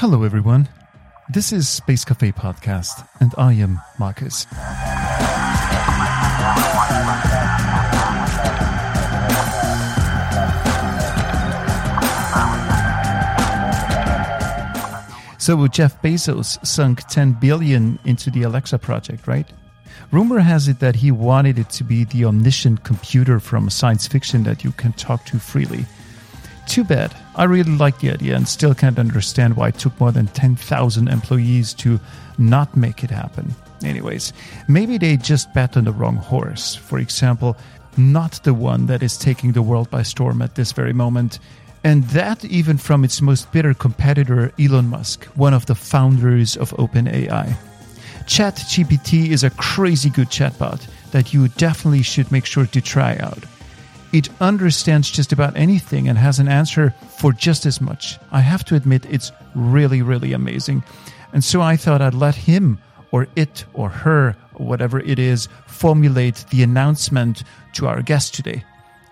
Hello, everyone. This is Space Cafe Podcast, and I am Marcus. So Jeff Bezos sunk 10 billion into the Alexa project, right? Rumor has it that he wanted it to be the omniscient computer from science fiction that you can talk to freely. Too bad. I really like the idea and still can't understand why it took more than 10,000 employees to not make it happen. Anyways, maybe they just bet on the wrong horse. For example, not the one that is taking the world by storm at this very moment. And that even from its most bitter competitor, Elon Musk, one of the founders of OpenAI. ChatGPT is a crazy good chatbot that you definitely should make sure to try out. It understands just about anything and has an answer for just as much. I have to admit, it's really, really amazing. And so I thought I'd let him or it or her, or whatever it is, formulate the announcement to our guest today.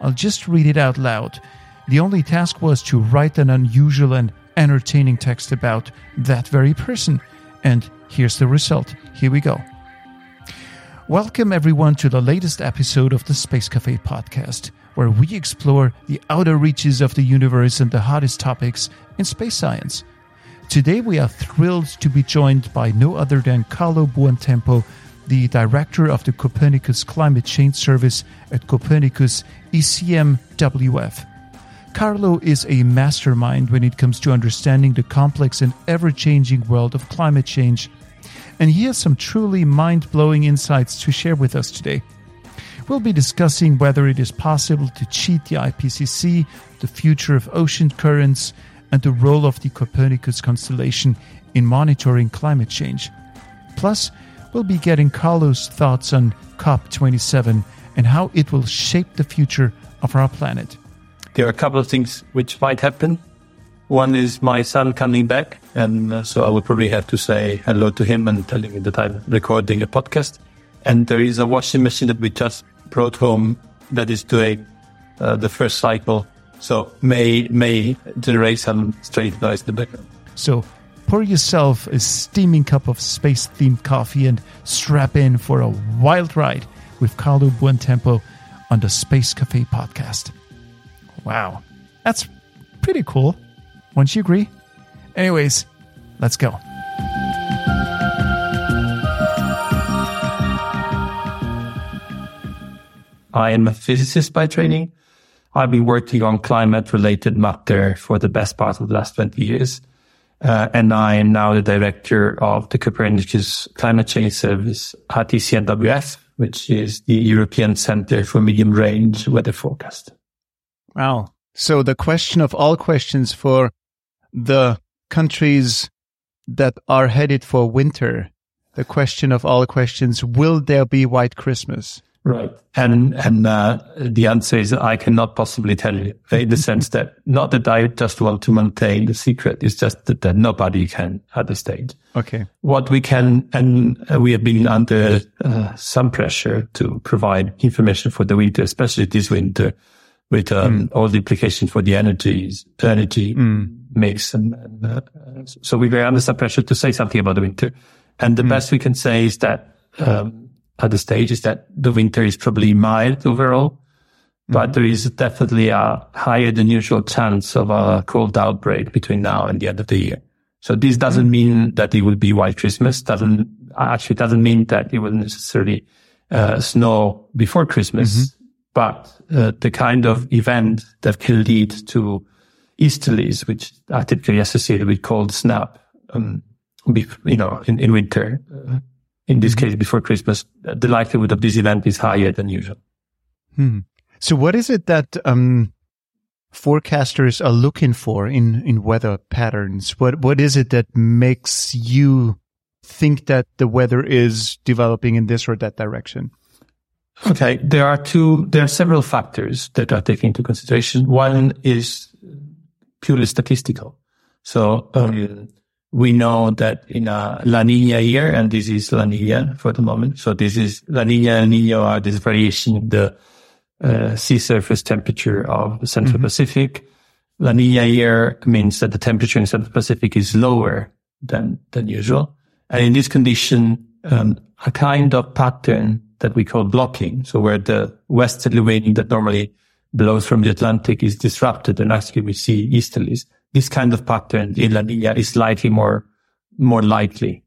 I'll just read it out loud. The only task was to write an unusual and entertaining text about that very person. And here's the result. Here we go. Welcome, everyone, to the latest episode of the Space Cafe podcast, where we explore the outer reaches of the universe and the hottest topics in space science. Today, we are thrilled to be joined by no other than Carlo Buontempo, the director of the Copernicus Climate Change Service at Copernicus ECMWF. Carlo is a mastermind when it comes to understanding the complex and ever changing world of climate change. And he has some truly mind blowing insights to share with us today. We'll be discussing whether it is possible to cheat the IPCC, the future of ocean currents, and the role of the Copernicus constellation in monitoring climate change. Plus, we'll be getting Carlo's thoughts on COP27 and how it will shape the future of our planet there are a couple of things which might happen. One is my son coming back, and uh, so I will probably have to say hello to him and tell him that I'm recording a podcast. And there is a washing machine that we just brought home that is doing uh, the first cycle, so may may generate some strange noise in the background. So pour yourself a steaming cup of space-themed coffee and strap in for a wild ride with Carlo Buontempo on the Space Cafe podcast. Wow. That's pretty cool. Wouldn't you agree? Anyways, let's go. I am a physicist by training. I've been working on climate related matter for the best part of the last 20 years. Uh, and I am now the director of the Copernicus Climate Change Service at ECMWF, which is the European Center for Medium Range Weather Forecast. Wow. So the question of all questions for the countries that are headed for winter, the question of all questions, will there be white Christmas? Right. And, and, uh, the answer is I cannot possibly tell you in the sense that not that I just want to maintain the secret. It's just that, that nobody can at this stage. Okay. What we can, and we have been under uh, some pressure to provide information for the winter, especially this winter with um, mm. all the implications for the energies, energy mm. Mix. And, and uh, so we were under some pressure to say something about the winter. And the mm. best we can say is that um, at the stage is that the winter is probably mild overall, but mm-hmm. there is definitely a higher than usual chance of a cold outbreak between now and the end of the year. So this doesn't mm. mean that it will be white Christmas. Doesn't actually doesn't mean that it will necessarily uh, snow before Christmas. Mm-hmm but uh, the kind of event that can lead to easterlies, which are typically associated with cold snap, um, you know, in, in winter, uh, in this mm-hmm. case before Christmas, the likelihood of this event is higher than usual. Hmm. So, what is it that um, forecasters are looking for in in weather patterns? What what is it that makes you think that the weather is developing in this or that direction? Okay, there are two, there are several factors that are taken into consideration. One is purely statistical. So um, we know that in a La Nina year, and this is La Nina for the moment. So this is La Nina and Nino are this variation in the uh, sea surface temperature of the Central mm-hmm. Pacific. La Nina year means that the temperature in Central Pacific is lower than, than usual. And in this condition, um, a kind of pattern that we call blocking. So where the westerly wind that normally blows from the Atlantic is disrupted and actually we see easterlies. This kind of pattern in La Nina is slightly more, more likely.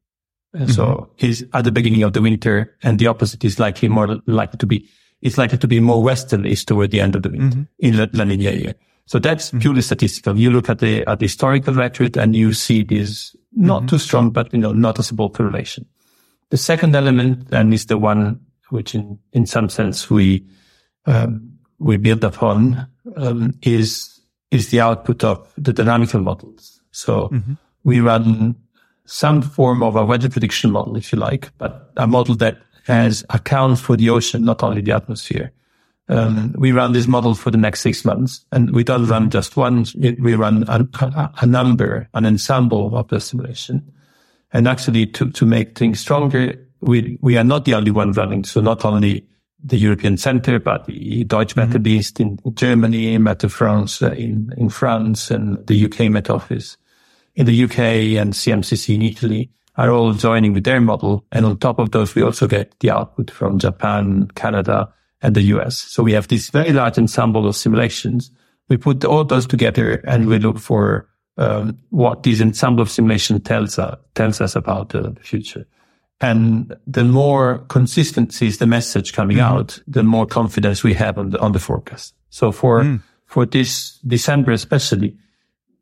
Mm-hmm. So is at the beginning of the winter and the opposite is likely more likely to be, it's likely to be more westerlies toward the end of the winter mm-hmm. in La, La Nina year. So that's mm-hmm. purely statistical. You look at the, at the historical record and you see this not mm-hmm. too strong, but you know, noticeable correlation. The second element then is the one which in, in some sense we, um, we build upon, um, is, is the output of the dynamical models. So mm-hmm. we run some form of a weather prediction model, if you like, but a model that has accounts for the ocean, not only the atmosphere. Um, we run this model for the next six months and we don't run just one. We run a, a, a number, an ensemble of the simulation. And actually to, to make things stronger, we, we are not the only one running. So not only the European Center, but the Deutsche mm-hmm. In, in Germany, Met France uh, in, in France and the UK Met Office in the UK and CMCC in Italy are all joining with their model. And on top of those, we also get the output from Japan, Canada, and the US. So we have this very large ensemble of simulations. We put all those together and we look for um, what this ensemble of simulation tells, uh, tells us about uh, the future. And the more consistency is the message coming mm-hmm. out, the more confidence we have on the, on the forecast. So for, mm. for this December, especially,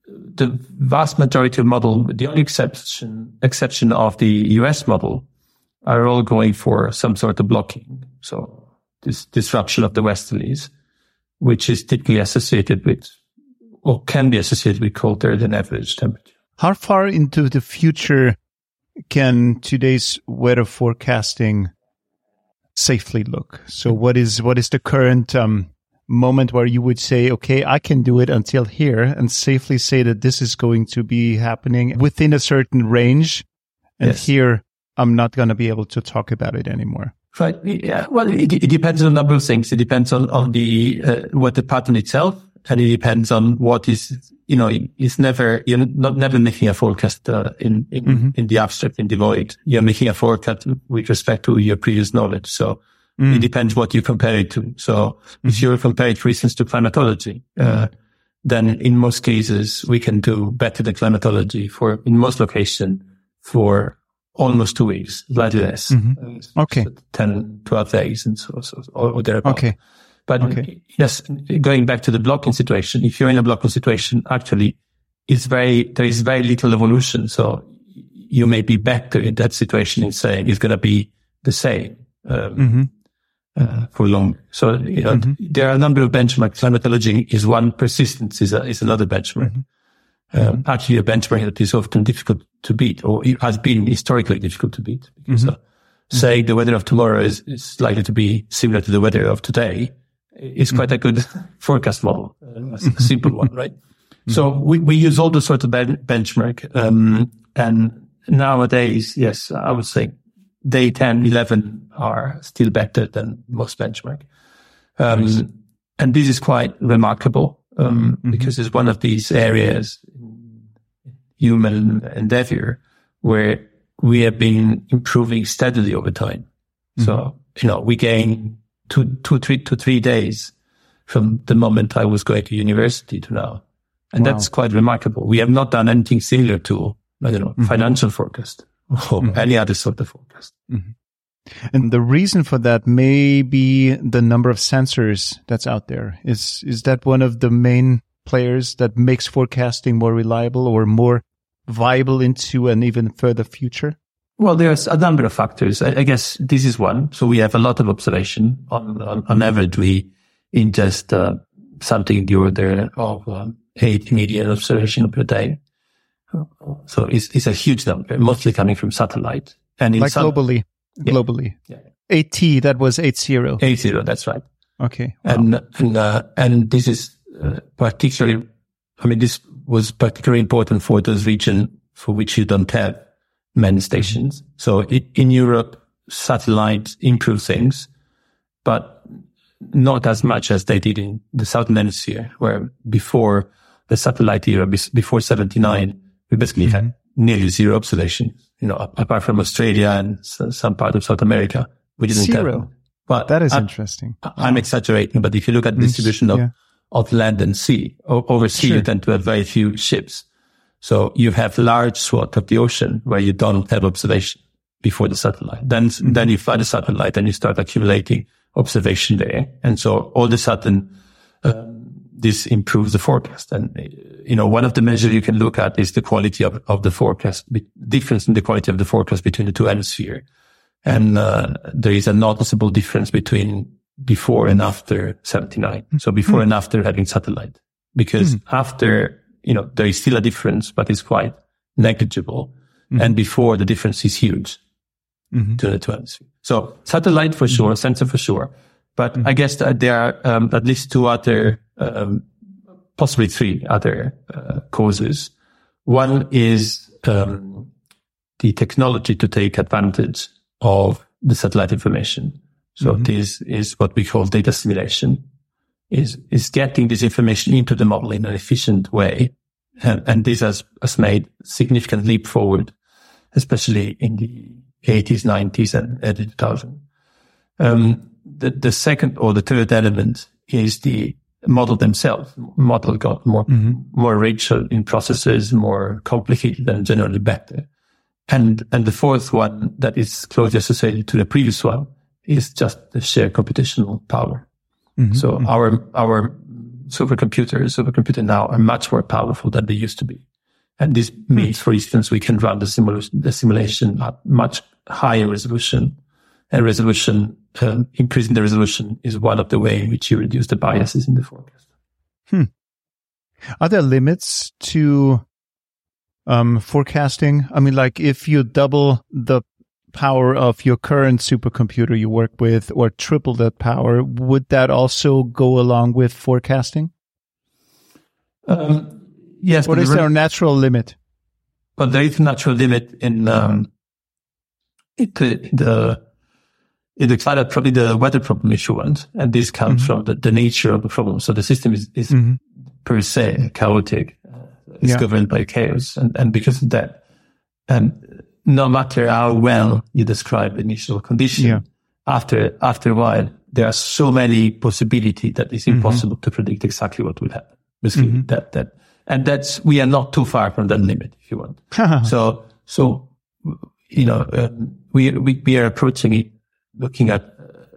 the vast majority of model, the only exception, exception of the US model are all going for some sort of blocking. So this disruption of the westerlies, which is typically associated with or can be associated with colder than average temperature. How far into the future can today's weather forecasting safely look? So what is, what is the current, um, moment where you would say, okay, I can do it until here and safely say that this is going to be happening within a certain range. And yes. here I'm not going to be able to talk about it anymore. Right. Yeah. Well, it, it depends on a number of things. It depends on, on the, uh, what the pattern itself and it depends on what is, you know, it's never, you're not never making a forecast uh, in, in, mm-hmm. in the abstract, in the void. You're making a forecast with respect to your previous knowledge. So mm. it depends what you compare it to. So mm-hmm. if you compare it, for instance, to climatology, uh, then in most cases, we can do better than climatology for, in most location for almost two weeks, slightly less. Mm-hmm. Uh, okay. So 10, 12 days and so, so or, or thereabouts. Okay. But okay. yes, going back to the blocking situation, if you're in a blocking situation, actually, it's very, there is very little evolution. So you may be better in that situation in saying it's going to be the same. Um, mm-hmm. uh, for long. So, you know, mm-hmm. there are a number of benchmarks. Climatology is one. Persistence is, a, is another benchmark. Mm-hmm. Um, actually a benchmark that is often difficult to beat or it has been historically difficult to beat. Because, mm-hmm. uh, saying the weather of tomorrow is, is likely to be similar to the weather of today is quite a good forecast model, uh, a simple one, right? So we, we use all the sorts of ben- benchmark. Um, and nowadays, yes, I would say day 10, 11 are still better than most benchmark. Um, nice. and this is quite remarkable, um, mm-hmm. because it's one of these areas human endeavor where we have been improving steadily over time. Mm-hmm. So, you know, we gain two, two, three to three days from the moment I was going to university to now. And wow. that's quite remarkable. We have not done anything similar to, I don't know, mm-hmm. financial forecast or mm-hmm. any other sort of forecast. Mm-hmm. And the reason for that may be the number of sensors that's out there. Is, is that one of the main players that makes forecasting more reliable or more viable into an even further future? Well, there's a number of factors. I, I, guess this is one. So we have a lot of observation. On, on, on average, we ingest uh, something in the order of um, 8 million observation per day. So it's, it's a huge number, mostly coming from satellite. And like some, globally, yeah, globally. Yeah. 8T, that was 80. 80, that's right. Okay. Wow. And, and, uh, and this is uh, particularly, I mean, this was particularly important for those regions for which you don't have many stations. So in Europe, satellite improve things, but not as much as they did in the southern hemisphere, where before the satellite era, before 79, we basically mm-hmm. had nearly zero observation, you know, apart from Australia and some part of South America. We didn't zero. have. Well, that is I, interesting. I'm wow. exaggerating, but if you look at the mm, distribution of, yeah. of land and sea, over sea, sure. you tend to have very few ships. So you have large swath of the ocean where you don't have observation before the satellite. Then, mm-hmm. then you fly the satellite and you start accumulating observation there. And so all of a sudden, um, this improves the forecast. And, you know, one of the measures you can look at is the quality of, of the forecast, difference in the quality of the forecast between the two hemispheres. And, uh, there is a noticeable difference between before and after 79. So before mm-hmm. and after having satellite, because mm-hmm. after, you know, there is still a difference, but it's quite negligible. Mm-hmm. And before the difference is huge mm-hmm. to the two hemispheres. So satellite for sure, mm-hmm. sensor for sure. But mm-hmm. I guess that there are um, at least two other, um, possibly three other uh, causes. One is um, the technology to take advantage of the satellite information. So mm-hmm. this is what we call data assimilation. Is is getting this information into the model in an efficient way, and, and this has, has made significant leap forward, especially in the 80s, 90s, and early 2000s. Um, the, the second or the third element is the model themselves. Model got more, mm-hmm. more rich in processes, more complicated and generally better. And, and the fourth one that is closely associated to the previous one is just the sheer computational power. Mm-hmm. So mm-hmm. our, our supercomputers, supercomputer now are much more powerful than they used to be. And this means, for instance, we can run the simulation, the simulation at much higher resolution. And resolution, uh, increasing the resolution is one of the way in which you reduce the biases in the forecast. Hmm. Are there limits to um, forecasting? I mean, like if you double the power of your current supercomputer you work with or triple that power, would that also go along with forecasting? Um, Yes. What is there a natural limit? But there is a natural limit in, um, it, the, it probably the weather problem issue ones. And this comes mm-hmm. from the, the nature of the problem. So the system is, is mm-hmm. per se chaotic. Uh, it's yeah. governed by chaos. And, and because of that, and no matter how well you describe the initial condition, yeah. after, after a while, there are so many possibilities that it's mm-hmm. impossible mm-hmm. to predict exactly what will happen. Basically, mm-hmm. that, that and that's, we are not too far from that limit, if you want. so, so, you know, um, we, we, we are approaching it looking at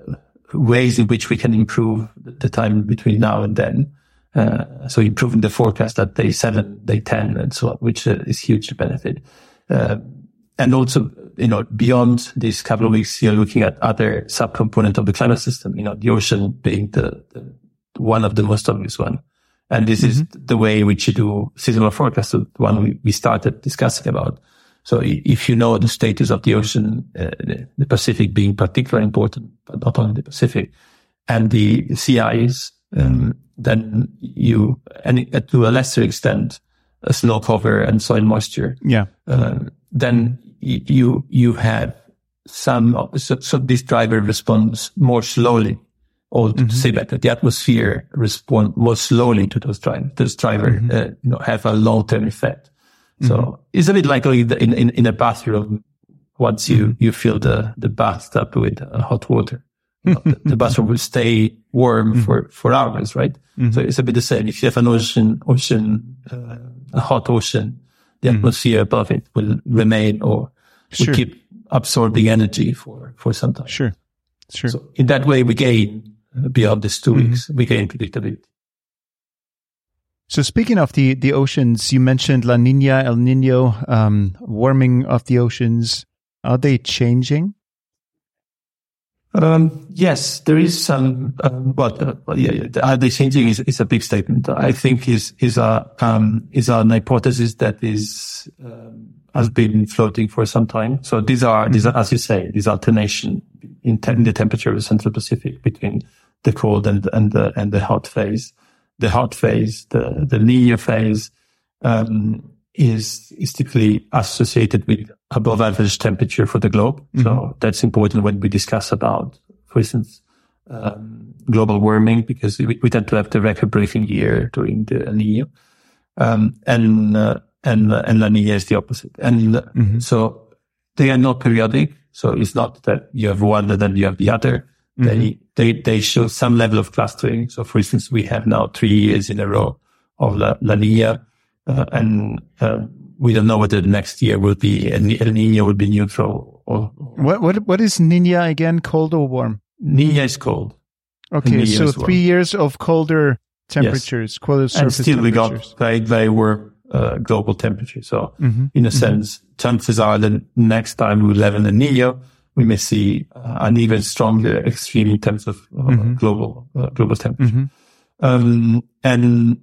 uh, ways in which we can improve the time between now and then. Uh, so improving the forecast at day seven, day 10 and so on, which uh, is huge benefit. Uh, and also, you know, beyond these couple of weeks, you're looking at other subcomponent of the climate system, you know, the ocean being the, the one of the most obvious one. And this mm-hmm. is the way in which you do seasonal forecast, the one we, we started discussing about. So if you know the status of the ocean, uh, the Pacific being particularly important, but not only the Pacific, and the sea ice, um, then you, and to a lesser extent, a snow cover and soil moisture. Yeah. Uh, then you, you have some, so, so this driver responds more slowly or to mm-hmm. say better, the atmosphere respond more slowly to those drivers. Those drivers, mm-hmm. uh, you know, have a long-term effect. So mm-hmm. it's a bit like in, in, in a bathroom. Once you, mm-hmm. you fill the, the bathtub with uh, hot water, know, the, the, bathroom will stay warm mm-hmm. for, for hours, right? Mm-hmm. So it's a bit the same. If you have an ocean, ocean, uh, a hot ocean, the atmosphere above it will remain or will keep absorbing energy for, for some time. Sure. Sure. So in that way, we gain beyond these 2 mm-hmm. weeks, we gain predictability. So speaking of the, the oceans, you mentioned La Nina, El Nino, um, warming of the oceans. Are they changing? Um, yes, there is some, um, well, uh, yeah, they changing is, is a big statement. I think is, is a, um, is an hypothesis that is, um, has been floating for some time. So these are, these are, as you say, these alternation in, te- in the temperature of the Central Pacific between the cold and, and the, and the hot phase. The hot phase, the, the linear phase, um, is, is typically associated with above average temperature for the globe. Mm-hmm. So that's important when we discuss about, for instance, um, global warming because we, we tend to have the record breaking year during the El Nino. Um, and, uh, and, uh, and La Nina is the opposite. And mm-hmm. so they are not periodic. So it's not that you have one and then you have the other. Mm-hmm. They, they, they show some level of clustering. So for instance, we have now three years in a row of La, La Nina, uh, and, uh, we don't know whether the next year will be El Nino will be neutral or, what what what is Nina again? Cold or warm? Nina is cold. Okay, so three years of colder temperatures, yes. colder surface and still we got very very warm uh, global temperature. So mm-hmm. in a mm-hmm. sense, chances are that next time we will have El Nino, we may see uh, an even stronger extreme in terms of uh, mm-hmm. global uh, global temperature. Mm-hmm. Um, and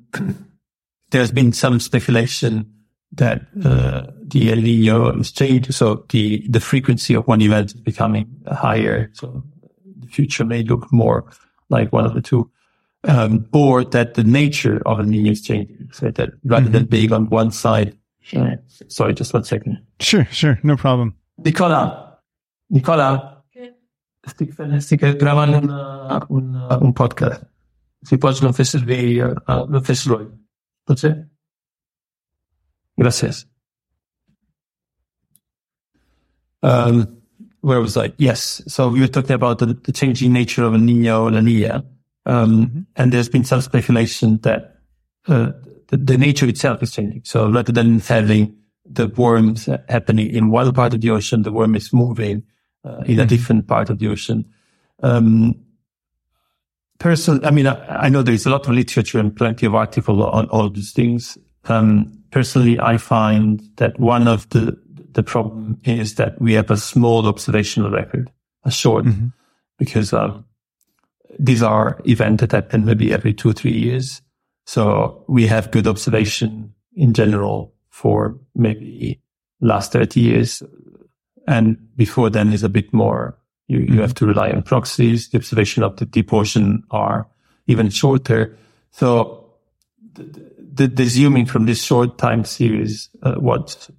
there's been some speculation that uh, the El Nino is changing. So the, the frequency of one event is becoming higher. So the future may look more like one of the two. Um, or that the nature of El Nino is changing. So that rather mm-hmm. than being on one side. Sure. Sorry, just one second. Sure, sure. No problem. Nicola, Nicola, stic, stic gravando un, un, un podcast. Si podes não fez servir, Pode ser? Gracias. Um, where was I? Yes. So we were talking about the, the changing nature of a Nino La Nina. Um, mm-hmm. and there's been some speculation that, uh, the, the, nature itself is changing. So rather than having the worms happening in one part of the ocean, the worm is moving, uh, in mm-hmm. a different part of the ocean. Um, personally, I mean, I, I, know there's a lot of literature and plenty of articles on all these things. Um, personally, I find that one of the, the problem is that we have a small observational record, a short, mm-hmm. because, um, these are events that happen maybe every two or three years. So we have good observation in general for maybe last 30 years. And before then is a bit more, you, mm-hmm. you have to rely on proxies. The observation of the deep ocean are even shorter. So the, the, the zooming from this short time series, uh, what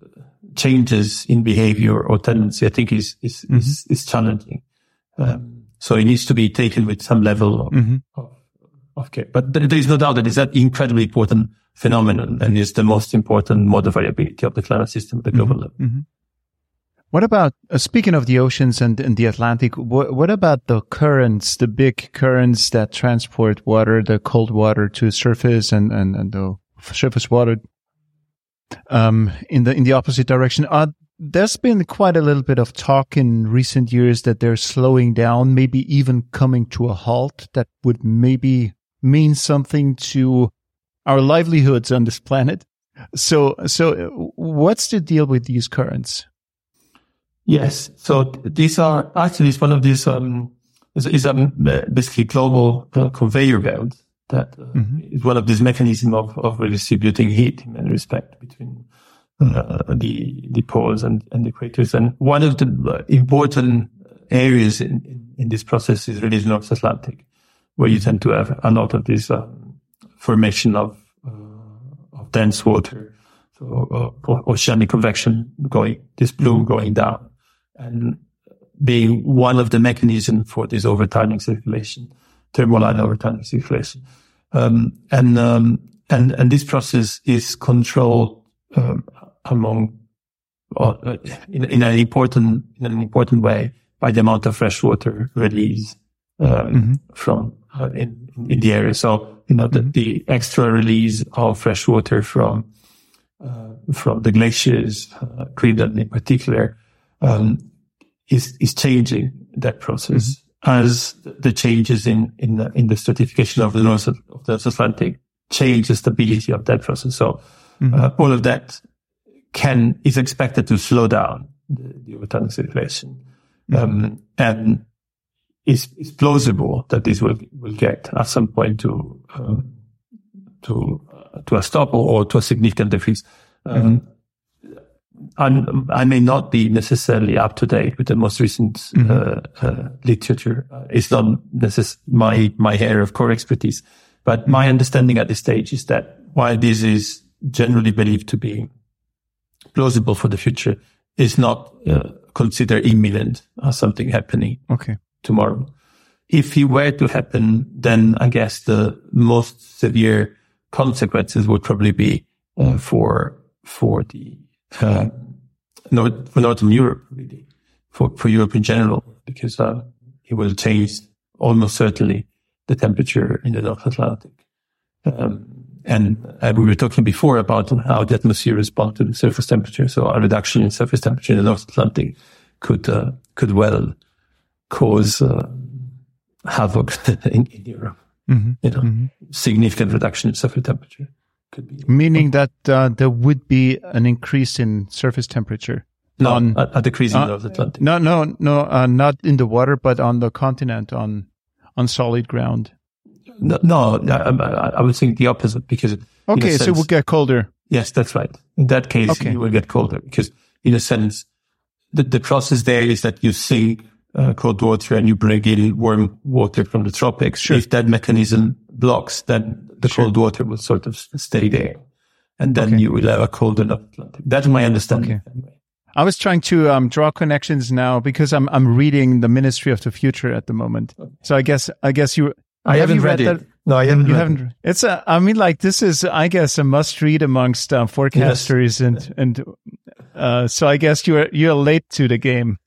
changes in behavior or tendency, I think is, is, mm-hmm. is, is, challenging. Um, so it needs to be taken with some level of, mm-hmm. of, of, care. But there is no doubt that it's an incredibly important phenomenon and is the most important mode of variability of the climate system at the global mm-hmm. level. What about uh, speaking of the oceans and, and the Atlantic? What, what, about the currents, the big currents that transport water, the cold water to surface and, and, and the surface water um, in the in the opposite direction. Uh, there's been quite a little bit of talk in recent years that they're slowing down, maybe even coming to a halt. That would maybe mean something to our livelihoods on this planet. So, so what's the deal with these currents? Yes, so these are actually it's one of these um, is, is a basically global uh, conveyor belt that uh, mm-hmm. is one of these mechanisms of, of redistributing heat in many respects between uh, the the poles and, and the equators. And one of the important areas in, in, in, this process is really the North Atlantic, where you tend to have a lot of this um, formation of uh, of dense water, so uh, oceanic convection going, this plume going down, and being one of the mechanisms for this overturning circulation thermohaline overturning circulation. Um, and, um, and, and this process is controlled, um, among, uh, in, in, an important, in an important way by the amount of fresh water release, um, mm-hmm. from, uh, in, in the area. So, you know, the, mm-hmm. the extra release of fresh water from, uh, from the glaciers, uh, Greenland in particular, um, is, is changing that process. Mm-hmm as the changes in in the, in the stratification of the North of the Atlantic change the stability of that process. So mm-hmm. uh, all of that can is expected to slow down the, the overturning circulation, mm-hmm. um, and it's, it's plausible that this will will get at some point to um, to uh, to a stop or, or, to a significant decrease. Um, mm-hmm. I'm, i may not be necessarily up to date with the most recent mm-hmm. uh, uh, literature. Uh, it's not necess- my my area of core expertise, but my understanding at this stage is that while this is generally believed to be plausible for the future, is not uh, considered imminent as something happening okay. tomorrow. if it were to happen, then I guess the most severe consequences would probably be uh, for for the uh, North, for Northern Europe, really, for for Europe in general, because uh, it will change almost certainly the temperature in the North Atlantic. Um, and uh, we were talking before about how the atmosphere responds to the surface temperature. So a reduction in surface temperature in the North Atlantic could uh, could well cause uh, havoc in, in Europe. Mm-hmm. You know, mm-hmm. significant reduction in surface temperature could be. Meaning that uh, there would be an increase in surface temperature. No, on, a, a decrease in uh, the North Atlantic. No, no, no, uh, not in the water, but on the continent, on on solid ground. No, no I, I would think the opposite because. Okay, sense, so it will get colder. Yes, that's right. In that case, okay. you will get colder because, in a sense, the, the process there is that you sink uh, cold water and you bring in warm water from the tropics. Sure. If that mechanism blocks, then the sure. cold water will sort of stay there. And then okay. you will have a colder Atlantic. That's my understanding. Okay. I was trying to um, draw connections now because I'm I'm reading the Ministry of the Future at the moment. So I guess I guess you. I have haven't read, read it. That? No, I haven't. You haven't. It. It's a. I mean, like this is, I guess, a must read amongst uh, forecasters yes. and and. Uh, so I guess you're you're late to the game.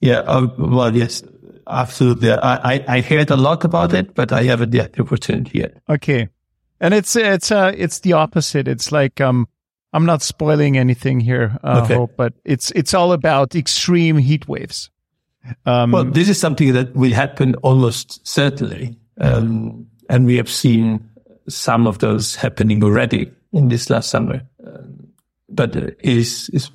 Yeah. Uh, well, yes, absolutely. I, I I heard a lot about it, but I haven't yet the opportunity yet. Okay, and it's it's uh it's the opposite. It's like um I'm not spoiling anything here, uh, okay. Hope, but it's it's all about extreme heat waves. Um, well, this is something that will happen almost certainly, um, and we have seen some of those happening already in this last summer. Um, but uh, is is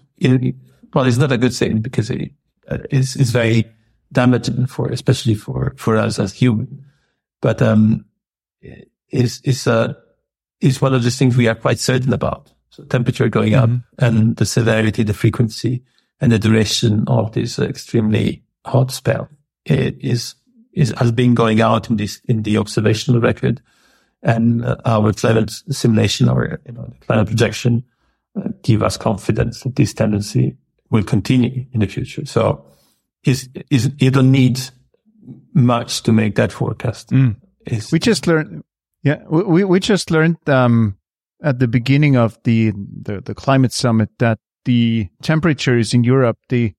well, it's not a good thing because it is uh, is is very damaging for, especially for for us as humans. But um, is is uh, is one of the things we are quite certain about. So temperature going up mm-hmm. and the severity, the frequency and the duration of this extremely hot spell it is, is, has been going out in this, in the observational record and uh, our climate simulation, our you know, climate projection uh, give us confidence that this tendency will continue in the future. So is, is, you don't need much to make that forecast. Mm. we just learned, yeah, we, we just learned, um, at the beginning of the, the, the climate summit that the temperatures in Europe they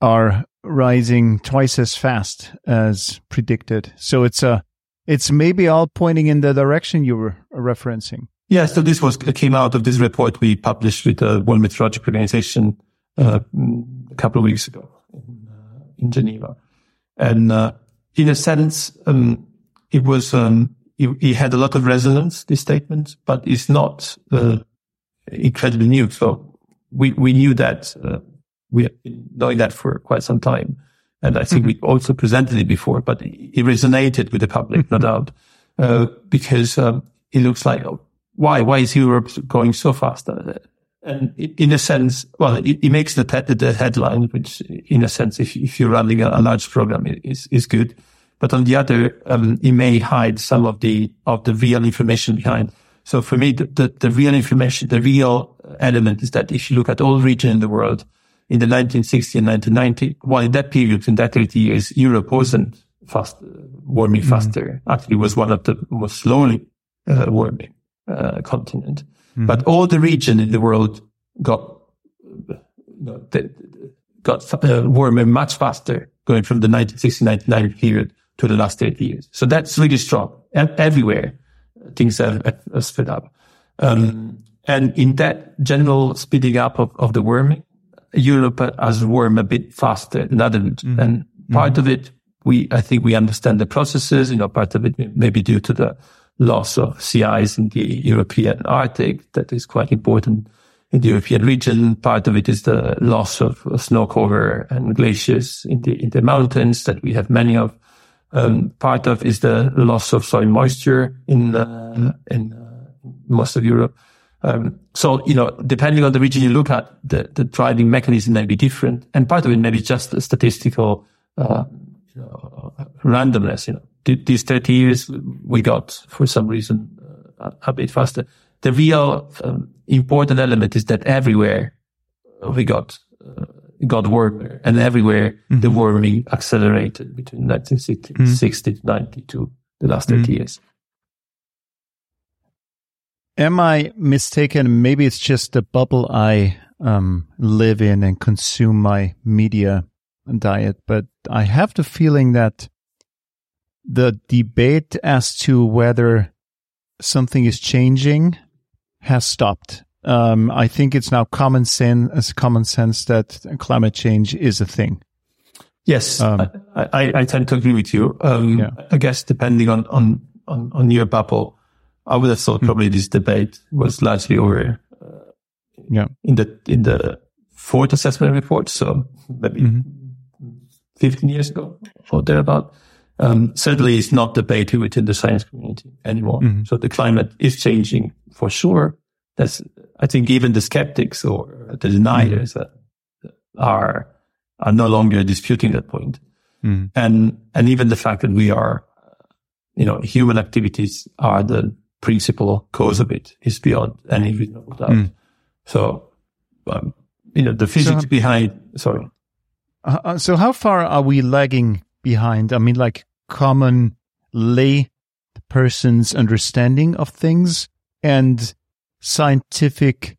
are rising twice as fast as predicted. So it's a it's maybe all pointing in the direction you were referencing. Yeah, so this was came out of this report we published with the World Meteorological Organization uh, a couple of weeks ago in, uh, in Geneva, and uh, in a sense, um, it was um, he, he, had a lot of resonance, this statement, but it's not uh, incredibly new. So we, we knew that, uh, we have been knowing that for quite some time. And I think mm-hmm. we also presented it before, but it resonated with the public, no doubt, uh, because um, it looks like, oh, why, why is Europe going so fast? Uh, and in a sense, well, it, it makes the, the headline, which in a sense, if, if you're running a, a large program, is, is good. But on the other, um, it may hide some of the, of the real information behind. So for me, the, the, the, real information, the real element is that if you look at all regions in the world in the 1960 and 1990, well, in that period, in that 30 years, Europe wasn't fast, warming mm faster. Actually, was one of the most slowly uh, warming uh, continent. mm But all the region in the world got, you know, got uh, warmer much faster going from the 1960 1990 period to the last 30 years. So that's really strong. And everywhere things have, sped up. Um, and in that general speeding up of, of the warming, Europe has warmed a bit faster than other Mm-hmm. And part mm-hmm. of it, we, I think we understand the processes, you know, part of it maybe due to the loss of sea ice in the European Arctic. That is quite important in the European region. Part of it is the loss of snow cover and glaciers in the, in the mountains that we have many of. Um, part of is the loss of soil moisture in uh, in uh, most of Europe. Um, so you know, depending on the region you look at, the, the driving mechanism may be different, and part of it may be just a statistical uh, you know, randomness. You know, these thirty years we got for some reason uh, a bit faster. The real um, important element is that everywhere we got uh, got warmer and everywhere mm-hmm. the warming accelerated between 1960 mm-hmm. to 92, the last 30 mm-hmm. years. Am I mistaken? Maybe it's just the bubble I um, live in and consume my media diet, but I have the feeling that the debate as to whether something is changing has stopped. Um, I think it's now common sense, as common sense that climate change is a thing. Yes, um, I, I, I, tend to agree with you. Um, yeah. I guess depending on, on, on, on, your bubble, I would have thought mm. probably this debate was largely over. Uh, yeah. In the, in the fourth assessment report. So maybe mm-hmm. 15 years ago or thereabout. Um, certainly it's not debated within the science community anymore. Mm-hmm. So the climate is changing for sure. That's, I think even the skeptics or the deniers mm-hmm. are, are no longer disputing that point. Mm-hmm. And, and even the fact that we are, you know, human activities are the principal cause of it is beyond any reasonable doubt. Mm. So, um, you know, the physics so, behind, sorry. Uh, uh, so how far are we lagging behind? I mean, like common lay person's understanding of things and scientific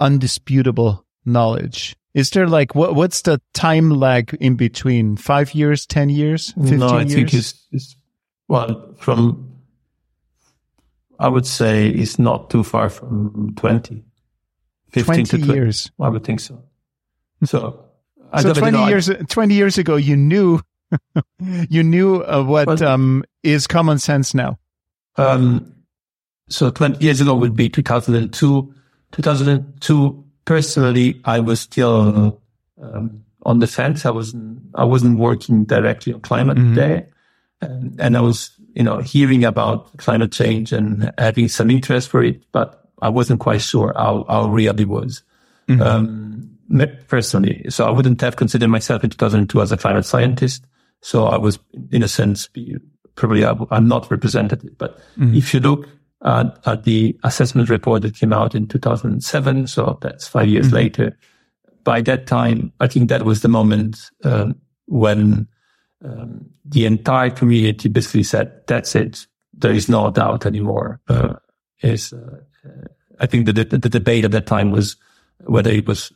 undisputable knowledge? Is there like what what's the time lag in between? Five years ten years 15 no i years? think it's, it's well from i would say it's not too far from 20 15 20 to 20 years. I would think so. So so 20 years 20 years ago you knew you knew uh, what well, um, is common sense now. Um, so 20 years ago would be 2002. 2002, personally, I was still um, on the fence. I wasn't, I wasn't working directly on climate mm-hmm. there. And, and I was, you know, hearing about climate change and having some interest for it, but I wasn't quite sure how, how real it was. Mm-hmm. Um, personally. So I wouldn't have considered myself in 2002 as a climate scientist. So I was, in a sense, probably I'm not representative. But mm-hmm. if you look at, at, the assessment report that came out in 2007, so that's five years mm-hmm. later, by that time, I think that was the moment um, when um, the entire community basically said, that's it. There is no doubt anymore. Uh, is, uh, I think the, the, the debate at that time was whether it was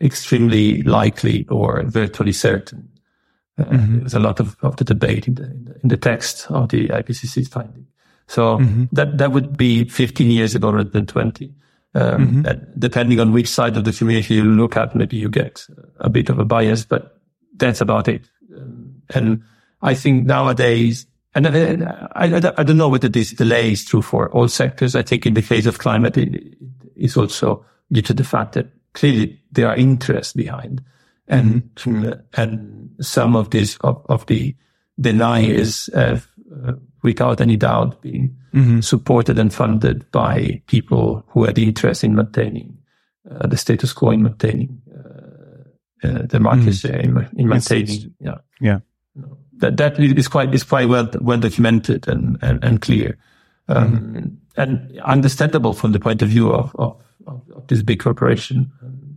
extremely likely or virtually certain mm-hmm. There was a lot of, of the debate in the, in the, in the text of the IPCC's finding. So mm-hmm. that, that would be 15 years ago rather than 20. Um, mm-hmm. depending on which side of the community you look at, maybe you get a bit of a bias, but that's about it. Um, and I think nowadays, and I, I, I, don't know whether this delay is true for all sectors. I think in the case of climate, it is also due to the fact that clearly there are interests behind and, mm-hmm. and some of this of, of the deniers have, uh, without any doubt, being mm-hmm. supported and funded by people who had the interest in maintaining uh, the status quo, in maintaining uh, uh the market mm-hmm. share, in, in maintaining, yeah, yeah. That that is quite is quite well well documented and and, and clear, um, mm-hmm. and understandable from the point of view of of, of this big corporation.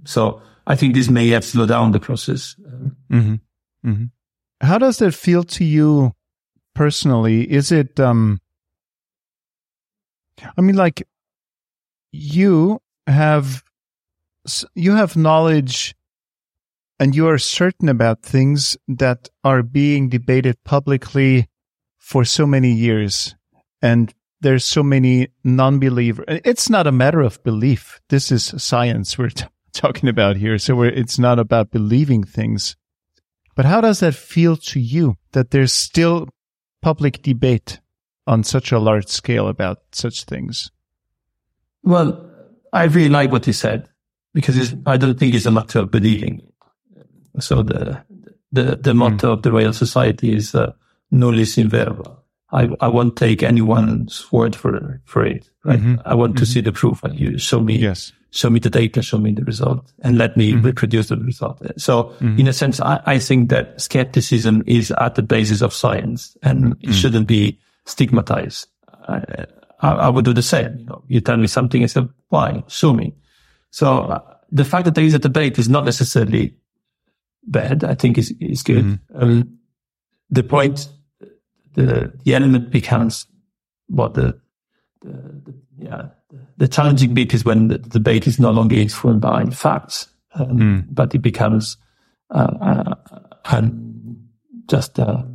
So I think this may have slowed down the process. Mm-hmm. Mm-hmm. How does that feel to you personally? Is it, um, I mean, like you have, you have knowledge and you are certain about things that are being debated publicly for so many years. And there's so many non-believers. It's not a matter of belief. This is science we're t- talking about here. So it's not about believing things. But how does that feel to you that there's still public debate on such a large scale about such things? Well, I really like what he said because I don't think it's a matter of believing. So the the, the motto mm. of the Royal Society is uh, nullius in verba. I, I won't take anyone's word for for it. Right? Mm-hmm. I want to mm-hmm. see the proof, and you show me yes show me the data, show me the result, and let me mm-hmm. reproduce the result. So, mm-hmm. in a sense, I, I, think that skepticism is at the basis of science, and mm-hmm. it shouldn't be stigmatized. I, I, I, would do the same. You know, you tell me something, I say, "Why? Show me." So, uh, the fact that there is a debate is not necessarily bad. I think is is good. Mm-hmm. Um, the point, the the element becomes what the, the, the yeah the challenging bit is when the debate is no longer informed by facts, um, mm. but it becomes uh, uh, just a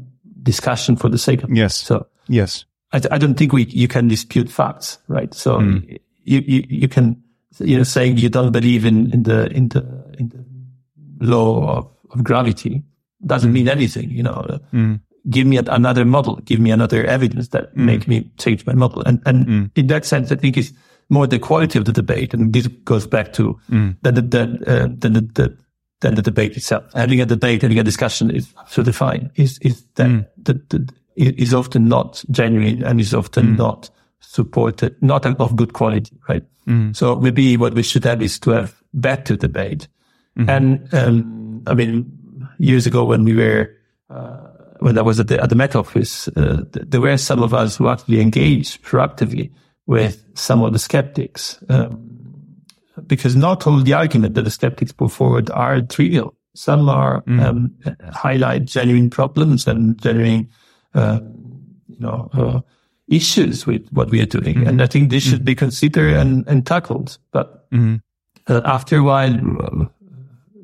discussion for the sake of yes. So yes, I, I don't think we you can dispute facts, right? So mm. you, you you can you know saying you don't believe in in the in the in the law of, of gravity doesn't mean anything, you know. Mm give me another model, give me another evidence that mm. make me change my model. And, and mm. in that sense, I think it's more the quality of the debate. And this goes back to mm. the, the, the, uh, the, the, than the debate itself. Having a debate, having a discussion is absolutely fine. Is, is that, mm. the, the, is often not genuine and is often mm. not supported, not of good quality, right? Mm. So maybe what we should have is to have better debate. Mm-hmm. And, um, I mean, years ago when we were, uh, when I was at the, at the Met Office, uh, there were some of us who actually engaged proactively with some of the skeptics, um, because not all the argument that the skeptics put forward are trivial. Some are mm. um, highlight genuine problems and genuine, uh, you know, uh, issues with what we are doing, mm. and I think this should mm. be considered and, and tackled. But mm. uh, after a while,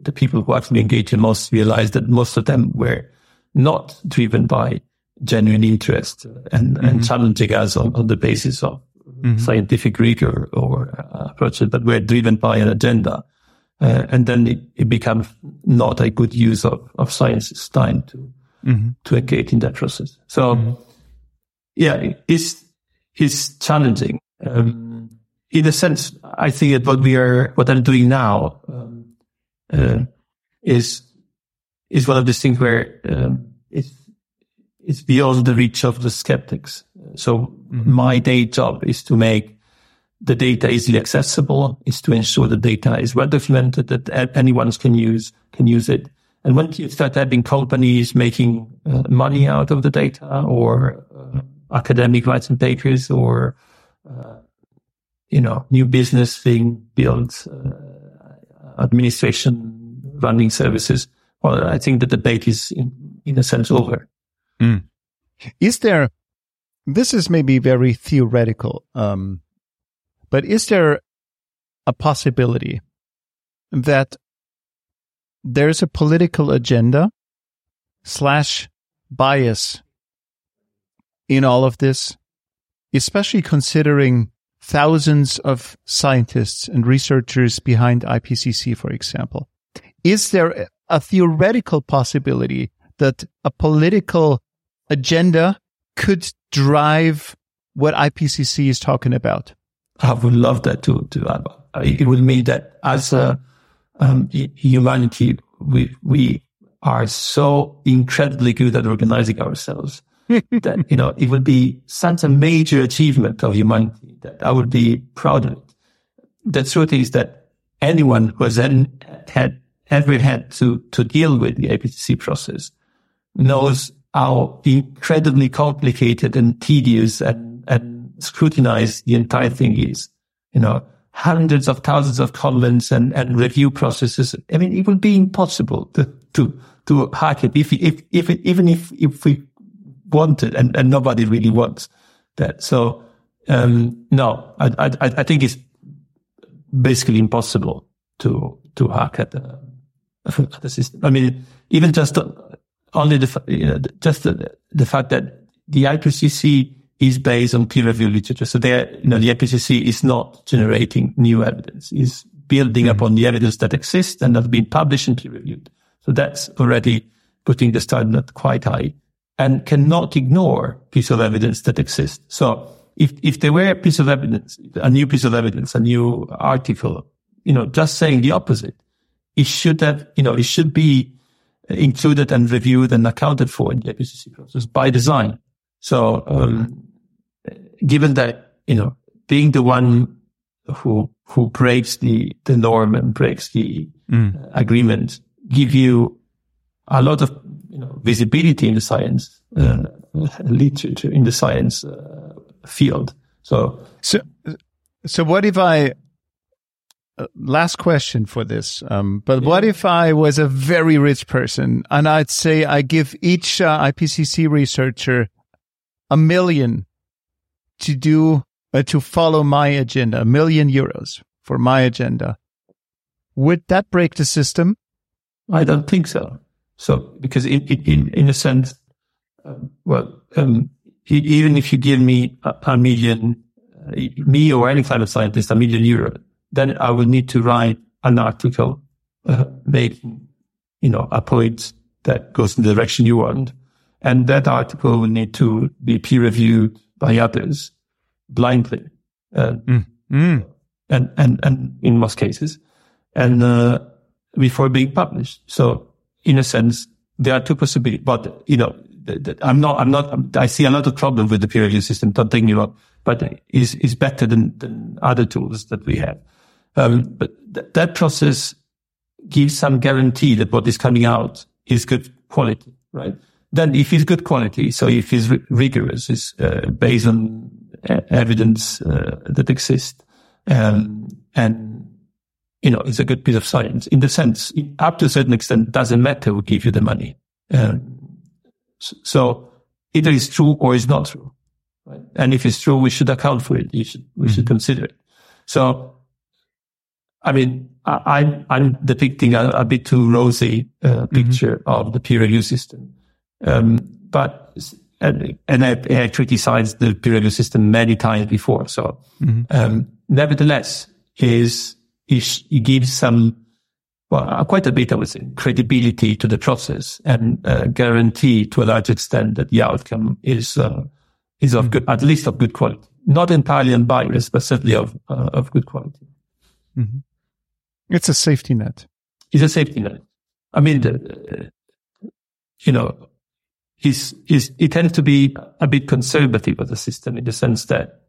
the people who actually engage the most realized that most of them were not driven by genuine interest and, mm-hmm. and challenging us on, on the basis of mm-hmm. scientific rigor or uh, approach, but we're driven by an agenda. Uh, and then it, it, becomes not a good use of, of science's time to, mm-hmm. to engage in that process. So, mm-hmm. yeah, it's, it's challenging. Um, in a sense, I think that what we are, what I'm doing now, um, uh, is is one of these things where um, it's it's beyond the reach of the skeptics. So mm-hmm. my day job is to make the data easily accessible, is to ensure the data is well documented, that anyone can use can use it. And when you start having companies making uh, money out of the data, or uh, academic writing papers, or uh, you know, new business being built, uh, administration running services, well, I think the debate is in, in a sense over. Mm. Is there, this is maybe very theoretical, um, but is there a possibility that there's a political agenda slash bias in all of this, especially considering thousands of scientists and researchers behind IPCC, for example? Is there a theoretical possibility that a political agenda could drive what IPCC is talking about? I would love that to, to it would mean that as a um, humanity, we, we are so incredibly good at organizing ourselves that, you know, it would be such a major achievement of humanity that I would be proud of it. The truth is that anyone who has had ever had to, to deal with the IPCC process knows how incredibly complicated and tedious and, and scrutinized the entire thing is. You know, hundreds of thousands of comments and, and review processes. I mean, it would be impossible to, to, to hack it if, if, if, even if, if we wanted and, and nobody really wants that. So, um, no, I, I, I think it's basically impossible to, to hack it. Uh, the system. I mean, even just only the, you know, just the, the fact that the IPCC is based on peer reviewed literature. So there, you know, the IPCC is not generating new evidence, is building mm-hmm. upon the evidence that exists and has been published and peer reviewed. So that's already putting the standard quite high and cannot ignore piece of evidence that exists. So if, if there were a piece of evidence, a new piece of evidence, a new article, you know, just saying the opposite, it should have, you know, it should be included and reviewed and accounted for in the IPCC process by design. So, um, given that, you know, being the one who, who breaks the, the norm and breaks the mm. uh, agreement give you a lot of, you know, visibility in the science, uh, literature, in the science uh, field. So, so, so what if I uh, last question for this. Um, but yeah. what if I was a very rich person and I'd say I give each uh, IPCC researcher a million to do uh, to follow my agenda, a million euros for my agenda. Would that break the system? I don't think so. So because in in in a sense, um, well, um, even if you give me a, a million, uh, me or any climate scientist a million euro, then I will need to write an article uh, making, you know, a point that goes in the direction you want. And that article will need to be peer reviewed by others blindly. Uh, mm. Mm. And, and, and in most cases, and, uh, before being published. So in a sense, there are two possibilities, but, you know, I'm not, I'm not, I see a lot of problem with the peer review system. Don't think me wrong, but is, is better than, than other tools that we have. Um, but th- that process gives some guarantee that what is coming out is good quality, right? Then if it's good quality, so if it's r- rigorous, it's uh, based on evidence uh, that exists, um, and you know, it's a good piece of science in the sense, up to a certain extent, doesn't matter who give you the money. Um, so either it's true or it's not true. Right? And if it's true, we should account for it. You should, we mm-hmm. should consider it. So, I mean, I, I'm depicting a, a bit too rosy uh, mm-hmm. picture mm-hmm. of the peer review system. Um, but, and, and I, I, criticized the peer review system many times before. So, mm-hmm. um, nevertheless, is, is, it gives some well, uh, quite a bit, I would say, credibility to the process and uh, guarantee to a large extent that the outcome is uh, is of good, at least of good quality. Not entirely unbiased, but certainly of uh, of good quality. Mm-hmm. It's a safety net. It's a safety net. I mean, the, you know, it tends to be a bit conservative of the system in the sense that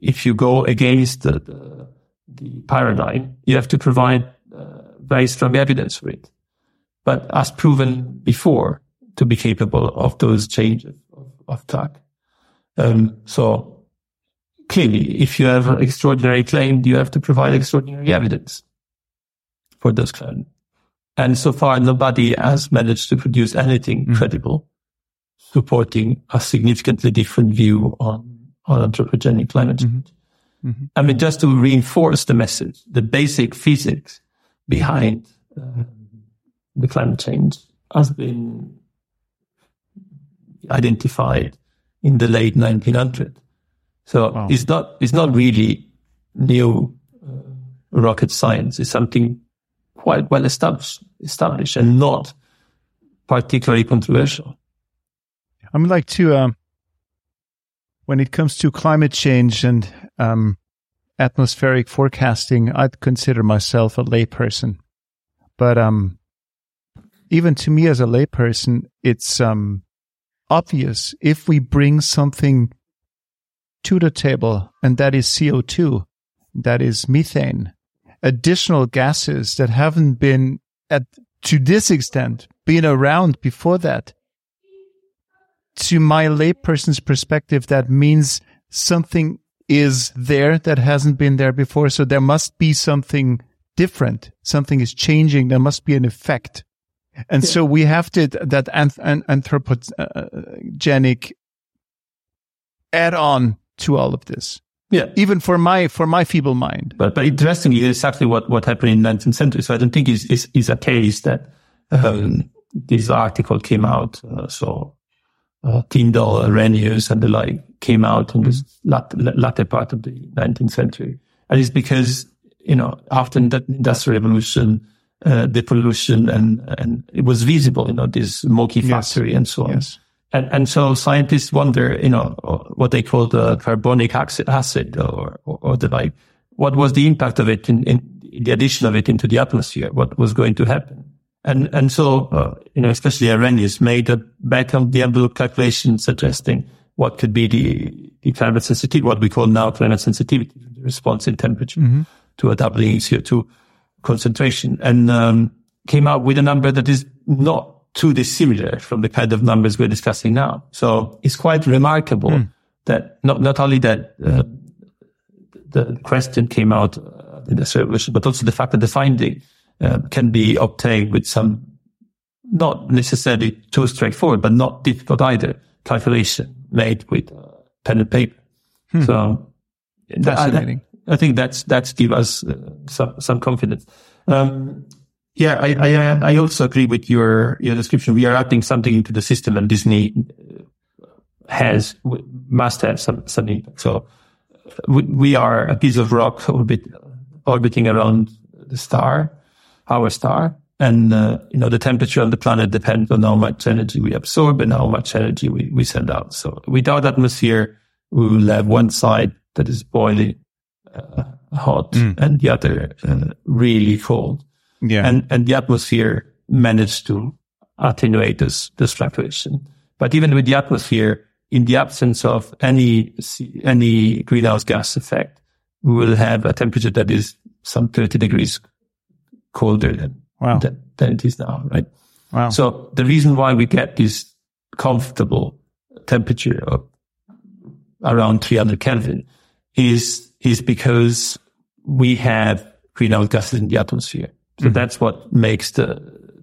if you go against the, the, the paradigm, you have to provide uh, very strong evidence for it, but as proven before to be capable of those changes of, of track. Um, so clearly, if you have an extraordinary claim, you have to provide extraordinary evidence for those claims. And so far, nobody has managed to produce anything mm-hmm. credible supporting a significantly different view on, on anthropogenic climate change. Mm-hmm. Mm-hmm. I mean, just to reinforce the message, the basic physics behind uh, the climate change has been identified in the late 1900s. So wow. it's not it's not really new uh, rocket science. It's something quite well established, established, and not particularly controversial. I would like to um, when it comes to climate change and um, atmospheric forecasting, I'd consider myself a layperson. But um, even to me as a layperson, it's um, obvious if we bring something to the table, and that is CO2, that is methane, additional gases that haven't been at to this extent been around before that. To my layperson's perspective, that means something is there that hasn't been there before. So there must be something different. Something is changing. There must be an effect. And yeah. so we have to, that anth- anthropogenic uh, uh, add on to all of this. Yeah. Even for my, for my feeble mind. But, but interestingly, exactly what, what happened in the 19th century. So I don't think is, is, is a case that, um, this article came out. Uh, so uh, Tyndall, Arrhenius, and the like came out in this mm-hmm. latter, latter part of the 19th century. And it's because, you know, after the industrial revolution, uh, the pollution and, and it was visible, you know, this smoky factory yes. and so on. Yes. And, and so scientists wonder, you know, what they call the carbonic acid or, or, or the like, what was the impact of it in, in the addition of it into the atmosphere? What was going to happen? And, and so, uh, you know, especially Arrhenius made a back of the envelope calculation suggesting what could be the, the climate sensitivity, what we call now climate sensitivity, the response in temperature mm-hmm. to a doubling CO2 concentration and, um, came out with a number that is not too dissimilar from the kind of numbers we're discussing now. So it's quite remarkable mm. that not, not only that, uh, the question came out at industrial revolution, but also the fact that the finding uh, can be obtained with some not necessarily too straightforward, but not difficult either calculation made with uh, pen and paper. Hmm. So fascinating. I, I, think that's that's give us uh, some some confidence. Um, yeah, I, I I also agree with your your description. We are adding something into the system, and Disney has must have some some impact. So we, we are a piece of rock orbit, orbiting around the star, our star, and uh, you know the temperature of the planet depends on how much energy we absorb and how much energy we, we send out. So without atmosphere, we will have one side that is boiling uh, hot mm. and the other uh, really cold. Yeah, and and the atmosphere managed to attenuate this this fluctuation. But even with the atmosphere, in the absence of any any greenhouse gas effect, we will have a temperature that is some 30 degrees colder than, wow. than, than it is now, right? Wow. So the reason why we get this comfortable temperature of around 300 Kelvin is, is because we have greenhouse gases in the atmosphere. So mm-hmm. that's what makes the,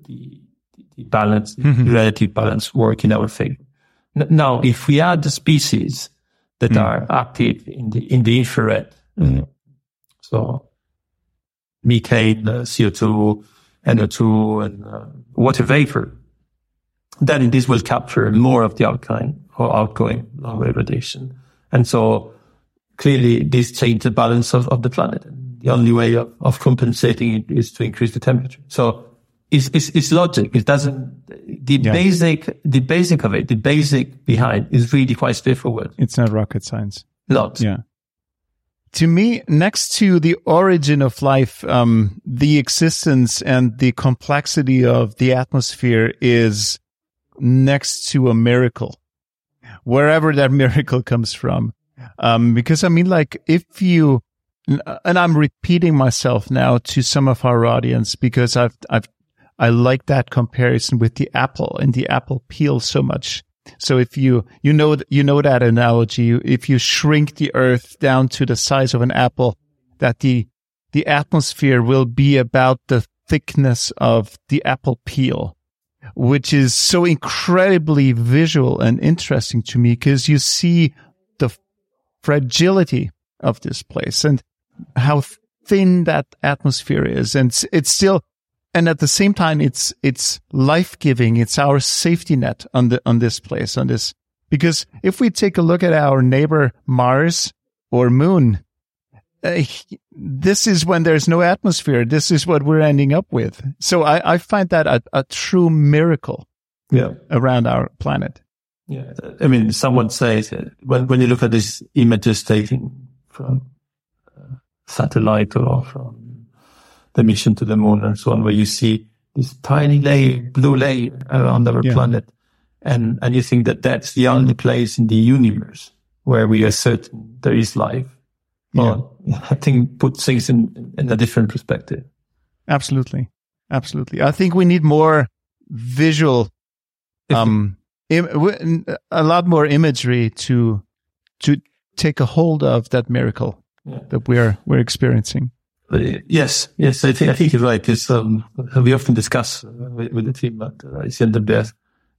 the, the balance, mm-hmm. the relative balance work in our favor. Now, if we add the species that mm. are active in the, in the infrared, mm. so methane, uh, CO2, NO2, and uh, water vapor, then this will capture more of the alkaline or outgoing long wave radiation. And so clearly this changes the balance of, of the planet. The only way of, of compensating it is to increase the temperature. So it's, it's, it's logic. It doesn't, the yeah. basic, the basic of it, the basic behind is really quite straightforward. It's not rocket science. Not. Yeah. To me, next to the origin of life, um, the existence and the complexity of the atmosphere is next to a miracle, wherever that miracle comes from. Um, because I mean, like, if you, and I'm repeating myself now to some of our audience because I've, I've I like that comparison with the apple and the apple peel so much. So if you, you know, you know that analogy, if you shrink the earth down to the size of an apple, that the, the atmosphere will be about the thickness of the apple peel, which is so incredibly visual and interesting to me because you see the fragility of this place and how thin that atmosphere is. And it's still, and at the same time, it's, it's life giving. It's our safety net on the, on this place, on this, because if we take a look at our neighbor Mars or moon, uh, this is when there's no atmosphere. This is what we're ending up with. So I, I find that a, a true miracle yeah. around our planet. Yeah. I mean, someone says when, when you look at these images taken from satellite or from the mission to the moon and so on, where you see this tiny layer, blue layer around our yeah. planet. And, and you think that that's the only place in the universe where we are certain there is life. Well, yeah. I think put things in, in a different perspective. Absolutely. Absolutely. I think we need more visual, um, Im- a lot more imagery to, to take a hold of that miracle yeah. that we're, we're experiencing. Uh, yes, yes, I think I think you're right. Because um, we often discuss uh, with, with, the team at uh, ICN the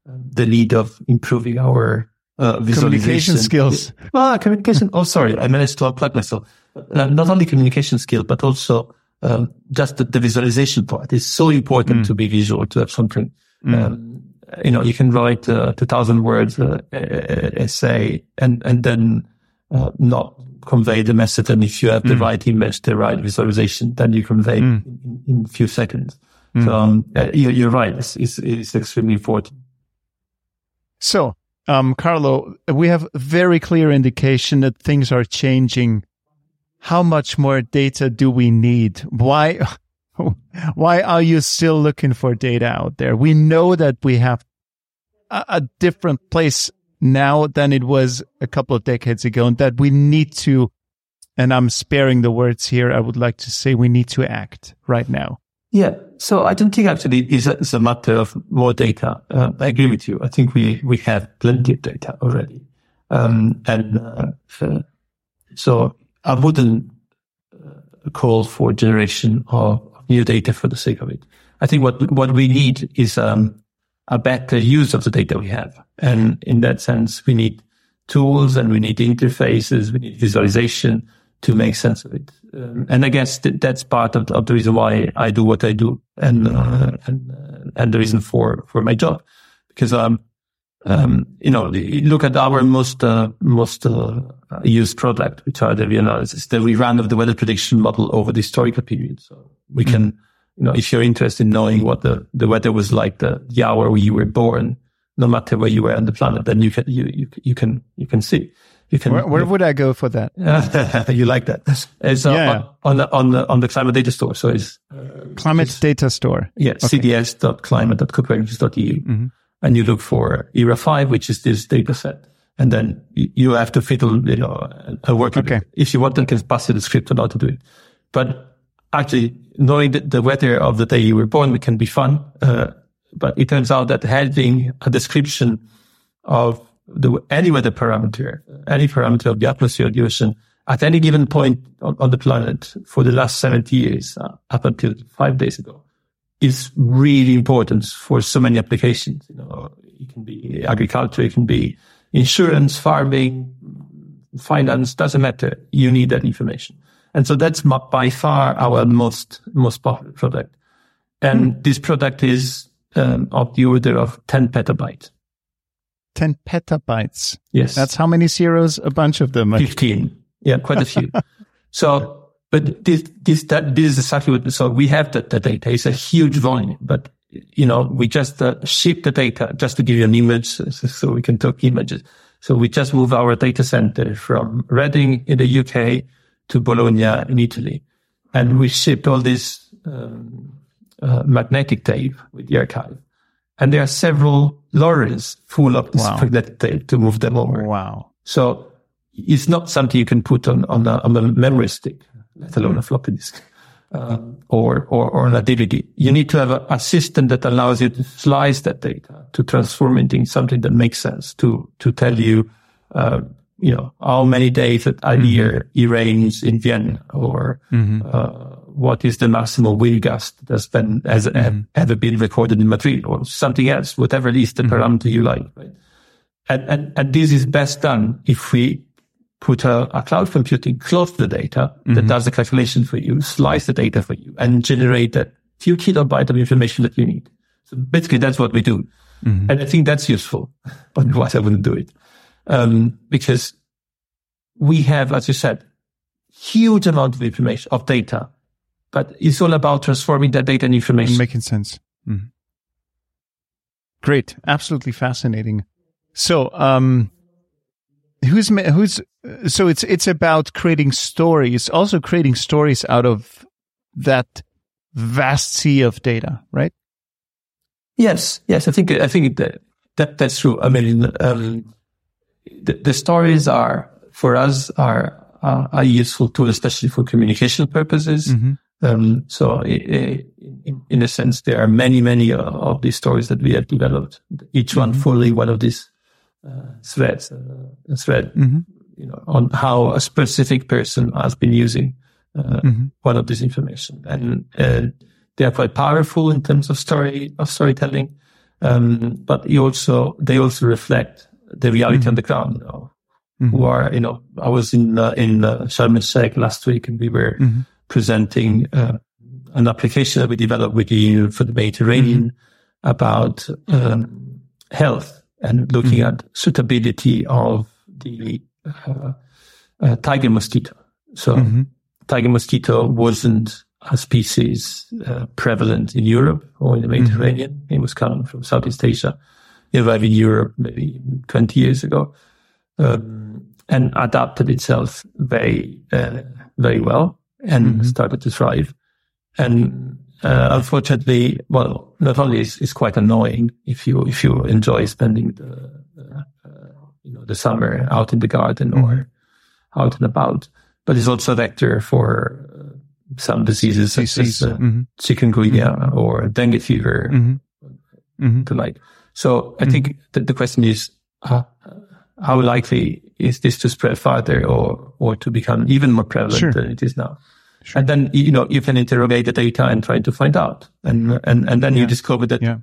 the need of improving our uh, communication skills. Well, communication. oh, sorry, I managed to unplug myself. Uh, not only communication skills, but also um, just the, the, visualization part is so important mm. to be visual to have something. Mm. Um, you know, you can write a two thousand words uh, essay and and then uh, not convey the message. And if you have the mm. right image, the right visualization, then you convey mm. in, in, a few seconds. Mm. So um, you're, right. It's, it's, it's, extremely important. So, um, Carlo, we have very clear indication that things are changing. How much more data do we need? Why, why are you still looking for data out there? We know that we have a, a different place now than it was a couple of decades ago and that we need to, and I'm sparing the words here. I would like to say we need to act right now. Yeah. So I don't think actually it's a, matter of more data. Uh, I agree with you. I think we, we have plenty of data already. Um, and, uh, so I wouldn't uh, call for generation of new data for the sake of it. I think what what we need is um, a better use of the data we have, and in that sense, we need tools and we need interfaces, we need visualization to make sense of it. Um, and I guess th- that's part of, of, the reason why I do what I do, and uh, and uh, and the reason for for my job, because um um, you know, look at our most uh, most uh, used product, which are the analysis, the rerun of the weather prediction model over the historical period. So we can, you know, if you're interested in knowing what the, the weather was like the, the hour you were born, no matter where you were on the planet, then you can you you, you can you can see. You can. Where, where would I go for that? you like that? It's uh, yeah. on, on, the on the on the climate data store. So it's uh, climate it's, data store. Yeah, okay. cds.climate.copernicus.eu. Mm-hmm and you look for ERA5, which is this data set. And then you have to fiddle, you know, a work. Okay. If you want, then can pass you the script on how to do it. But actually knowing the, the weather of the day you were born can be fun. Uh, but it turns out that having a description of the, any weather parameter, any parameter of the atmosphere of the ocean at any given point on, on the planet for the last 70 years, uh, up until five days ago, is really important for so many applications. You know, it can be agriculture, it can be insurance, farming, finance, doesn't matter. You need that information. And so that's by far our most, most popular product. And mm. this product is um, of the order of 10 petabytes. 10 petabytes. Yes. That's how many zeros? A bunch of them. 15. Yeah, quite a few. so but this, this, that, this is exactly what, so we have the, the data. It's a huge volume, but you know, we just uh, ship the data just to give you an image so, so, we can talk images. So we just move our data center from Reading in the UK to Bologna in Italy. And we shipped all this um, uh, magnetic tape with the archive. And there are several lorries full of this wow. magnetic tape to move them over. Wow. So it's not something you can put on, on, a, on a memory stick let alone a floppy disk. Uh, or, or, or on a DVD. You need to have a, a, system that allows you to slice that data, to transform it into something that makes sense, to, to tell you, uh, you know, how many days a mm-hmm. year it rains in Vienna, or mm-hmm. uh, what is the maximum wind gust that's been, has mm-hmm. ever been recorded in Madrid, or something else, whatever is the mm-hmm. parameter you like, right? And, and, and this is best done if we put a, a, cloud computing close to the data mm-hmm. that does the calculation for you, slice the data for you, and generate that few kilobyte of information that you need. So basically, that's what we do. Mm-hmm. And I think that's useful. Otherwise, I wouldn't do it. Um, because we have, as you said, huge amount of information, of data, but it's all about transforming that data and information. Making sense. Mm-hmm. Great. Absolutely fascinating. So, um, who's who's so it's it's about creating stories also creating stories out of that vast sea of data right yes yes i think i think that, that that's true i mean um, the, the, stories are for us are uh, a useful tool especially for communication purposes mm-hmm. um, so in, in, a sense there are many many of these stories that we have developed each one mm-hmm. fully one of these uh, threads, uh, thread, mm-hmm. you know, on how a specific person has been using uh, mm-hmm. one of this information, and they are quite powerful in terms of story of storytelling. Um, but you also they also reflect the reality mm-hmm. on the ground. You know, mm-hmm. who are you know I was in uh, in uh, Sharm el Sheikh last week, and we were mm-hmm. presenting uh, an application that we developed with you for the Mediterranean mm-hmm. about um, health and looking mm-hmm. at suitability of the uh, uh, tiger mosquito. So mm-hmm. tiger mosquito wasn't a species uh, prevalent in Europe or in the mm-hmm. Mediterranean. Mm-hmm. It was coming from Southeast Asia. In Europe maybe 20 years ago um, and adapted itself very, uh, very well and mm-hmm. started to thrive. And uh, unfortunately, well, not only is, is quite annoying if you if you enjoy spending the uh, you know the summer out in the garden mm-hmm. or out and about, but it's also a vector for uh, some diseases such as uh, mm-hmm. chikungunya mm-hmm. or dengue fever, mm-hmm. mm-hmm. the like. So I think mm-hmm. that the question is, uh, how likely is this to spread farther or or to become even more prevalent sure. than it is now? Sure. And then, you know, you can interrogate the data and try to find out. And, and, and then yeah. you discover that yeah.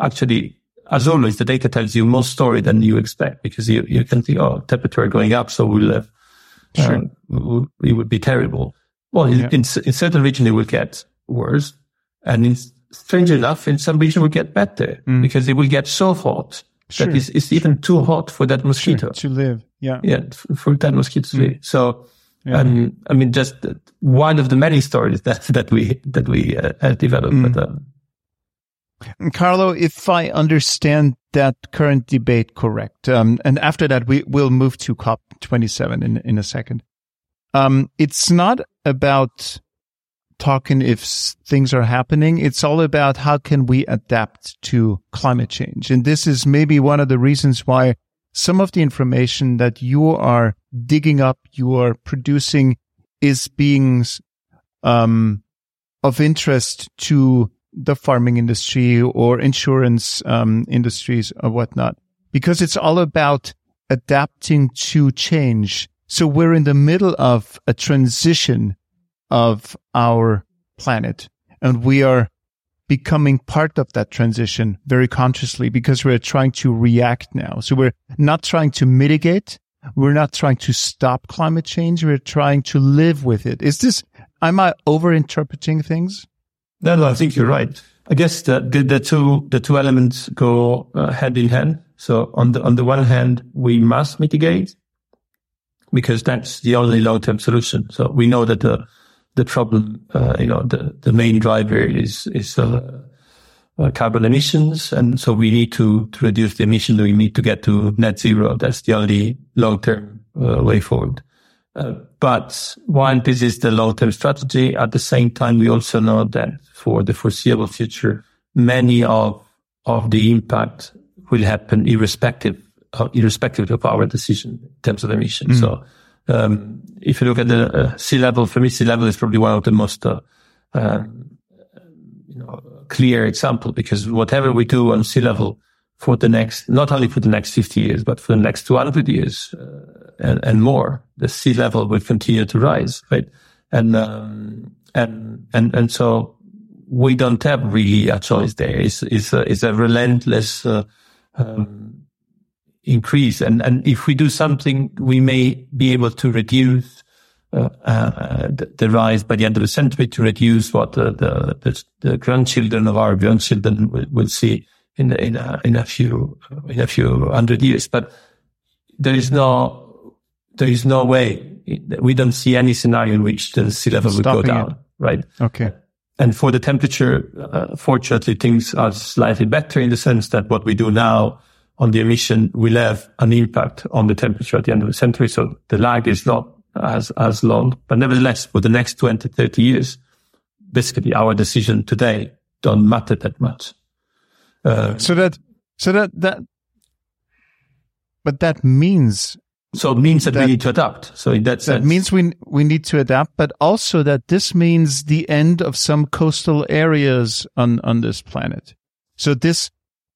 actually, as always, the data tells you more story than you expect because you, you can think, oh, temperature going up. So we'll have, sure. uh, it would be terrible. Well, yeah. in, in, certain regions, it will get worse. And in, strange enough, in some regions, it will get better mm. because it will get so hot sure. that it's, it's, even too hot for that mosquito sure. to live. Yeah. Yeah. For that mosquito to mm. live. So, yeah. Um, I mean, just one of the many stories that, that we, that we uh, have developed. Mm. But, um, Carlo, if I understand that current debate correct, um, and after that we will move to COP27 in, in a second. Um, it's not about talking if things are happening. It's all about how can we adapt to climate change. And this is maybe one of the reasons why some of the information that you are digging up, you are producing is being, um, of interest to the farming industry or insurance, um, industries or whatnot, because it's all about adapting to change. So we're in the middle of a transition of our planet and we are becoming part of that transition very consciously because we're trying to react now. So we're not trying to mitigate. We're not trying to stop climate change. We're trying to live with it. Is this, am I overinterpreting things? No, no, I think you're right. I guess the, the, the two, the two elements go uh, hand in hand. So on the, on the one hand, we must mitigate because that's the only long-term solution. So we know that the, the problem, uh, you know, the, the main driver is, is, uh, uh, carbon emissions. And so we need to, to reduce the emission. We need to get to net zero. That's the only long-term uh, way forward. Uh, but while this is the long-term strategy, at the same time, we also know that for the foreseeable future, many of, of the impact will happen irrespective, of, irrespective of our decision in terms of emissions. Mm. So, um, if you look at the uh, sea level, for me, sea level is probably one of the most, uh, um, you know, clear example because whatever we do on sea level for the next, not only for the next 50 years, but for the next 200 years uh, and, and, more, the sea level will continue to rise, right? And, um, and, and, and so we don't have really a choice there. It's, it's a, it's a relentless, uh, um, increase. And, and if we do something, we may be able to reduce uh, uh, the, the, rise by the end of the century to reduce what the, the, the grandchildren of our grandchildren will, will see in, in, a, in a few, in a few hundred years. But there is no, there is no way. We don't see any scenario in which the sea level would go down, it. right? Okay. And for the temperature, uh, fortunately, things are slightly better in the sense that what we do now on the emission will have an impact on the temperature at the end of the century. So the lag is not as, as long, but nevertheless, for the next 20, 30 years, basically our decision today don't matter that much. Uh, so that, so that, that, but that means so it means that, that, we need to adapt. So in that sense, that means we we need to adapt, but also that this means the end of some coastal areas on on this planet. So this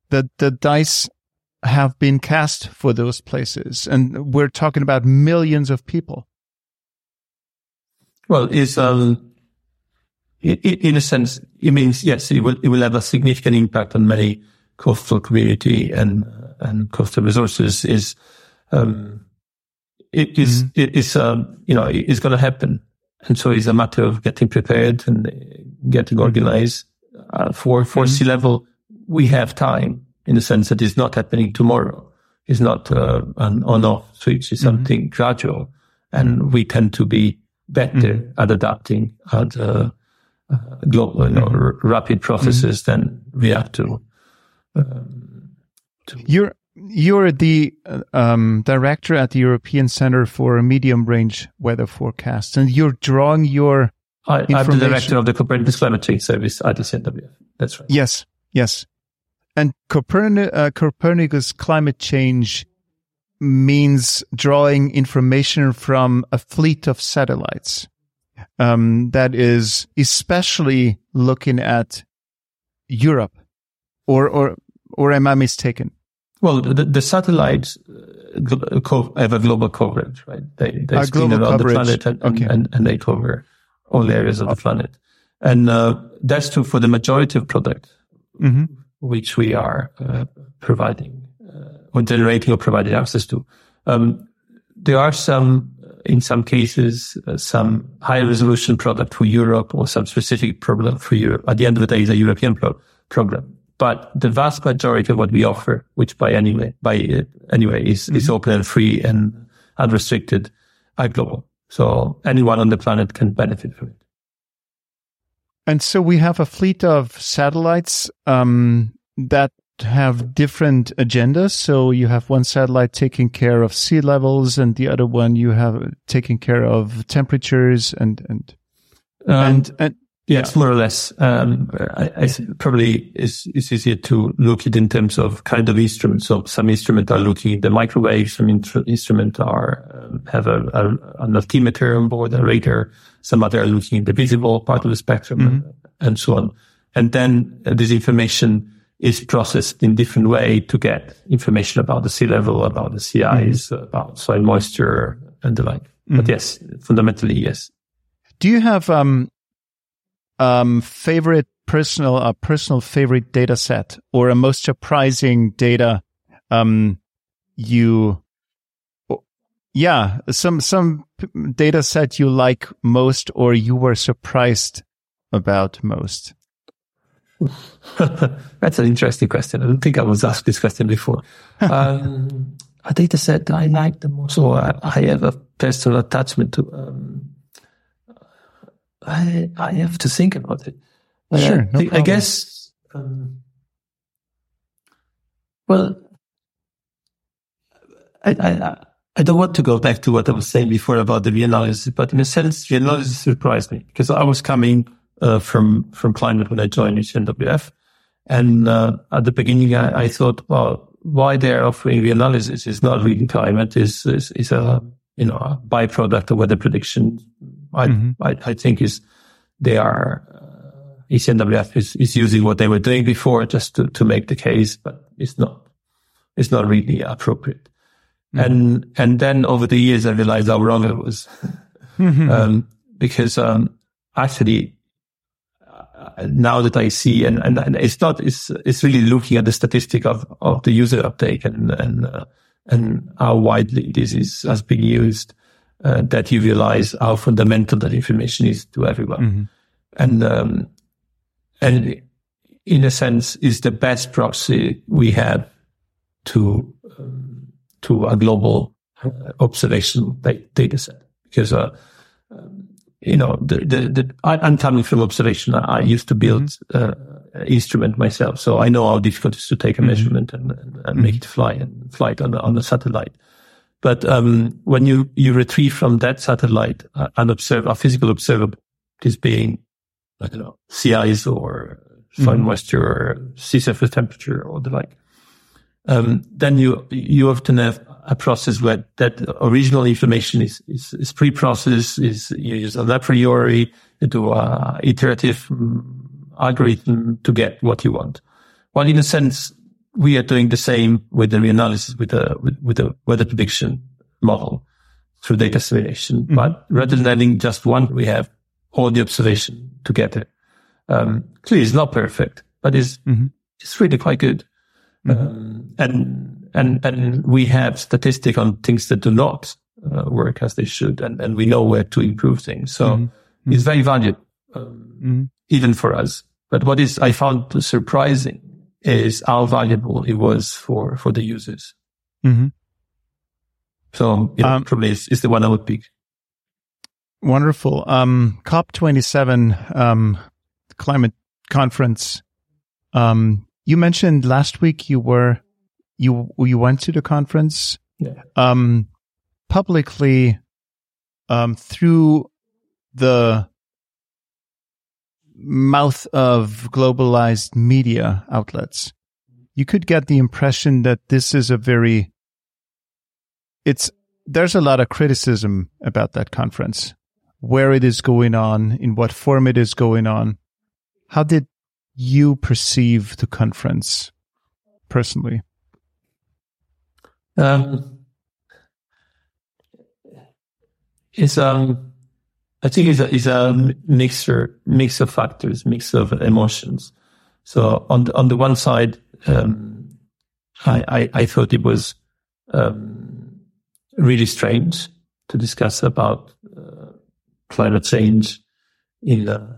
the the dice have been cast for those places. And we're talking about millions of people. Well, it's, um, it, it, in a sense, it means, yes, it will, it will have a significant impact on many coastal community and, and coastal resources is, um, it is, mm-hmm. it is, um, you know, it's going to happen. And so it's a matter of getting prepared and getting mm-hmm. organized uh, for, for mm-hmm. sea level. We have time in the sense that it's not happening tomorrow. It's not uh, an on-off switch. It's mm-hmm. something gradual, and we tend to be better mm-hmm. at adapting at uh, uh, global, you know, mm-hmm. r- rapid processes mm-hmm. than we have to, um, to. You're you're the um, director at the European Center for Medium Range Weather Forecasts, and you're drawing your. I, am the director of the Copernicus Climate Change Service at the ECMWF. That's right. Yes, yes. And Copernicus, uh, Copernicus climate change means drawing information from a fleet of satellites um, that is especially looking at Europe, or or or am I mistaken? Well, the, the satellites uh, have a global coverage, right? They they spin around coverage. the planet and, okay. and, and, they cover all areas of the planet. And uh, that's true for the majority of products, mm-hmm. Which we are uh, providing uh, or generating or providing access to. Um, there are some, in some cases, uh, some high resolution product for Europe or some specific problem for Europe. At the end of the day, it's a European pro- program. But the vast majority of what we offer, which by anyway, by uh, anyway is, mm-hmm. is open and free and unrestricted, are global. So anyone on the planet can benefit from it. And so we have a fleet of satellites um, that have different agendas. So you have one satellite taking care of sea levels, and the other one you have taking care of temperatures and and um, and, and Yes, more or less. Um, I, I probably it's, it's easier to look at in terms of kind of instruments. So some instruments are looking at the microwave. Some instruments are um, have a, a, an altimeter on board, a radar. Some other are looking at the visible part of the spectrum, mm-hmm. and, and, so on. And then uh, this information is processed in different way to get information about the sea level, about the sea ice, mm-hmm. about soil moisture, and the like. Mm-hmm. But yes, fundamentally, yes. Do you have um, um, favorite personal, a personal favorite data set or a most surprising data, um, you, yeah, some, some data set you like most or you were surprised about most? That's an interesting question. I don't think I was asked this question before. um, a data set that I like the most, or I, I have a personal attachment to. Um, I I have to think about it. Sure, no I, I guess. Um, well, I, I I don't want to go back to what I was saying before about the reanalysis, but in a sense, reanalysis surprised me because I was coming uh, from from climate when I joined ECMWF, and uh, at the beginning I, I, thought, well, why they're offering reanalysis is not really climate; is is, is a you know a byproduct of weather prediction I, mm-hmm. I, I, think is they are uh, ECMWF is, is using what they were doing before just to, to make the case, but it's not it's not really appropriate. Mm-hmm. And and then over the years I realized how wrong it was, mm-hmm. um, because um, actually uh, now that I see and, and, and, it's not it's it's really looking at the statistic of of the user uptake and and uh, and how widely this is has been used uh, that you realize how fundamental that information is to everyone. Mm-hmm. And, um, and in a sense is the best proxy we have to, um, to a global uh, observational data set because, uh, um, you know, the, the, the, coming from observation. I used to build, mm-hmm. Uh, instrument myself. So I know how difficult it is to take a mm-hmm. measurement and, and, and make mm-hmm. it fly and fly it on the, on the satellite. But um, when you, you retrieve from that satellite uh, an observe a physical observable, this being, I don't know, sea ice or soil mm-hmm. moisture or sea surface temperature or the like, um, then you you often have a process where that original information is is, is pre-processed, is you use a priori, do a iterative mm, algorithm to get what you want. Well, in a sense, we are doing the same with the reanalysis with the with, with the weather prediction model through data assimilation. Mm-hmm. But rather than having just one, we have all the observation to get it. Um, clearly, it's not perfect, but it's mm-hmm. it's really quite good. Mm-hmm. Um, and and and we have statistic on things that do not uh, work as they should, and and we know where to improve things. So mm-hmm. it's very valuable, um, mm-hmm. even for us. But what is I found surprising is how valuable it was for, for the users. Mm-hmm. So, you know, um, probably is, is the one I would pick. Wonderful. Um, COP27, um, climate conference. Um, you mentioned last week you were, you, you went to the conference. Yeah. Um, publicly, um, through the mouth of globalized media outlets, you could get the impression that this is a very, it's, there's a lot of criticism about that conference, where it is going on, in what form it is going on. How did you perceive the conference personally? Um, it's um I think it's a, it's a mixture, mix of factors, mix of emotions. So on the, on the one side, um, I, I, I, thought it was um, really strange to discuss about uh, climate change in a,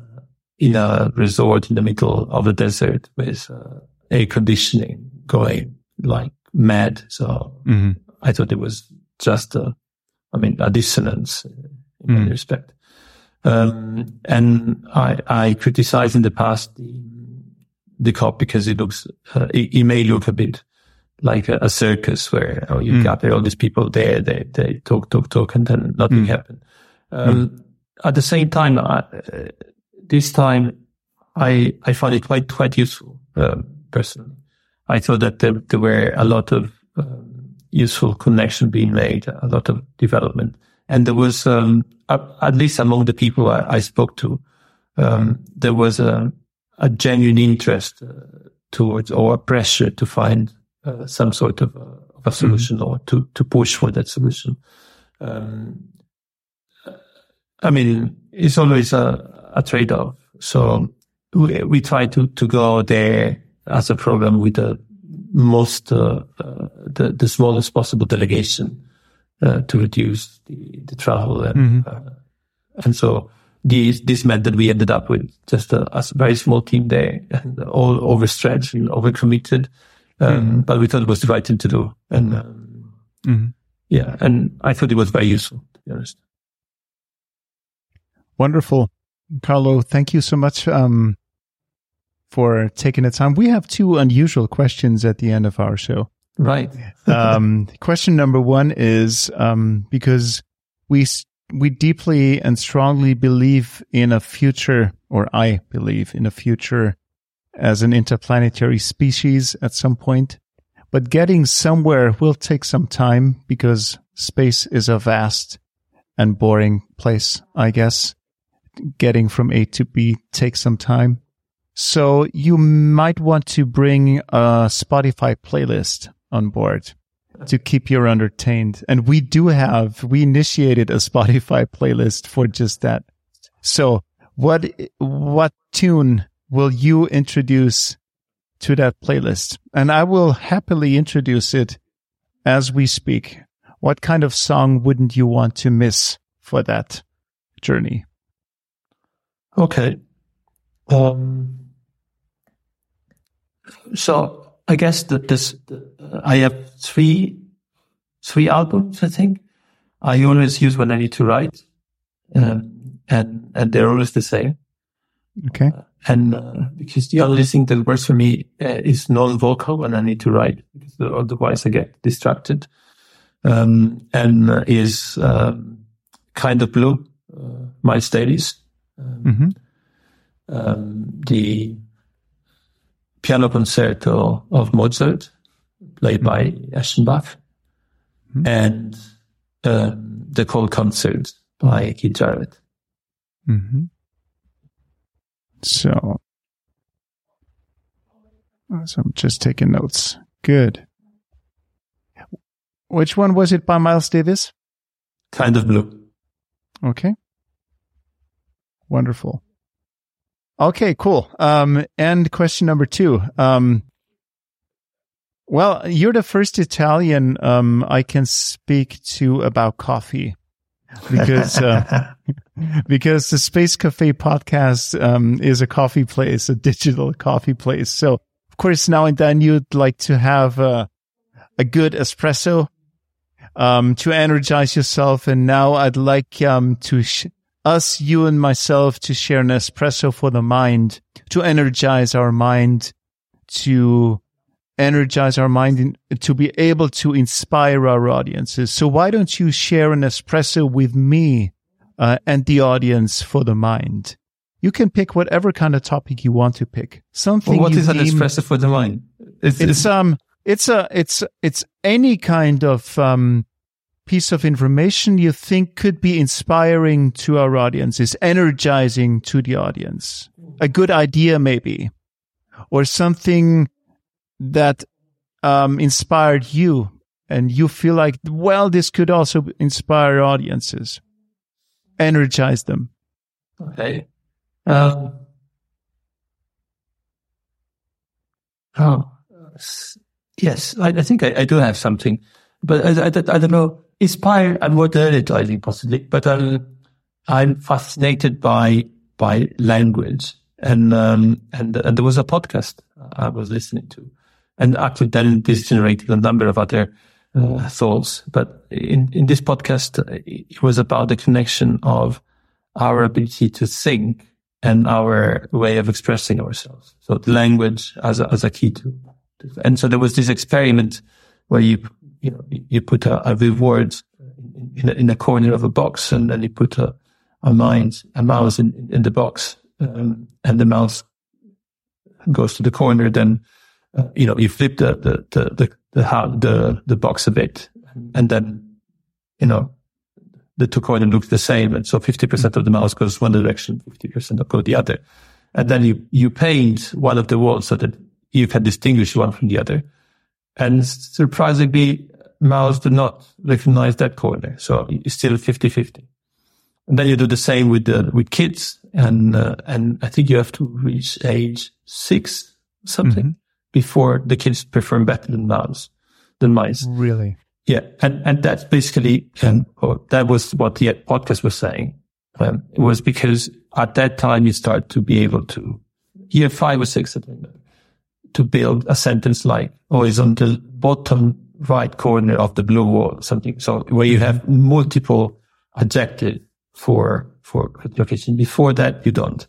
in a resort in the middle of the desert with uh, air conditioning going like mad. So mm-hmm. I thought it was just a, I mean, a dissonance in mm. respect. Um, and I, I criticized in the past the, the COP because it looks, uh, it, it, may look a bit like a, a circus where oh, you mm. gather all these people there, they, they talk, talk, talk, and then nothing mm. happened. Um, mm. At the same time, I, uh, this time I, I found it quite, quite useful, um, personally. I thought that there, there were a lot of um, useful connection being made, a lot of development. And there was, um, at least among the people I, I spoke to, um, there was a, a genuine interest uh, towards or a pressure to find uh, some sort of a, of a solution mm-hmm. or to, to push for that solution. Um, I mean, it's always a, a trade-off. So we, we try to, to go there as a program with the most, uh, uh, the, the smallest possible delegation uh, to reduce the, the travel. And, mm-hmm. Uh, and so this, this meant that we ended up with just a, a very small team there and all overstretched and overcommitted. Um, mm-hmm. But we thought it was the right thing to do. And um, mm-hmm. yeah, and I thought it was very useful, to be honest. Wonderful. Carlo, thank you so much um, for taking the time. We have two unusual questions at the end of our show. Right. um, question number one is um, because we we deeply and strongly believe in a future, or I believe in a future as an interplanetary species at some point. But getting somewhere will take some time because space is a vast and boring place, I guess. Getting from A to B takes some time. So you might want to bring a Spotify playlist on board to keep you entertained. And we do have, we initiated a Spotify playlist for just that. So what, what tune will you introduce to that playlist? And I will happily introduce it as we speak. What kind of song wouldn't you want to miss for that journey? Okay. Um, so I guess that this, I have three, three albums, I think. I always use when I need to write. Um, and, and they're always the same. Okay. Uh, and, uh, because the only thing that works for me uh, is non-vocal when I need to write, because otherwise I get distracted. Um, and uh, is, um, kind of blue, uh, Miles Davis. Um, mm-hmm. um, the piano concerto of Mozart, played by Eschenbach, mm-hmm. and um, the Köln Concert by Keith Jarrett. Mm-hmm. So, so I'm just taking notes. Good. Which one was it by Miles Davis? Kind of blue. Okay. Wonderful. Okay, cool. Um, and question number two. Um, well, you're the first Italian um, I can speak to about coffee because uh, because the Space Cafe podcast um, is a coffee place, a digital coffee place. So, of course, now and then you'd like to have a, a good espresso um, to energize yourself. And now I'd like um, to sh- us, you and myself to share an espresso for the mind, to energize our mind, to energize our mind, in, to be able to inspire our audiences. So why don't you share an espresso with me uh, and the audience for the mind? You can pick whatever kind of topic you want to pick. Something. Well, what is an espresso for the mind? It's, it's, it's um, it's a, it's, it's any kind of um, piece of information you think could be inspiring to our audience, is energizing to the audience. A good idea, maybe, or something that um, inspired you and you feel like, well, this could also inspire audiences. energize them? Okay. Um, oh, yes, I, I think I, I, do have something, but I, I, I don't know. Inspired and modernity, possibly, but um, I'm fascinated by by language, and um, and and there was a podcast I was listening to, and actually then this generated a number of other uh, thoughts. But in in this podcast, it was about the connection of our ability to think and our way of expressing ourselves. So the language as a, as a key to, and so there was this experiment where you, you know, you put a, a reward in a, in a corner of a box and then you put a, a mind, a mouse in, in the box, um, and the mouse goes to the corner. Then, uh, you know, you flip the, the, the, the, the, the, the box a bit and then, you know, the two corners look the same. And so 50% of the mouse goes one direction, 50% go the other. And then you, you paint one of the walls so that you can distinguish one from the other. And surprisingly, mouse do not recognize that corner. So it's still 50-50. And then you do the same with the, with kids. And, uh, and I think you have to reach age six, something mm-hmm. before the kids perform better than mouse, than mice. Really? Yeah, and and that's basically um, that was what the podcast was saying. Um, it was because at that time you start to be able to year five or six to build a sentence like "Oh, is on the bottom right corner of the blue wall," something. So where you have multiple adjectives for for location. Before that, you don't.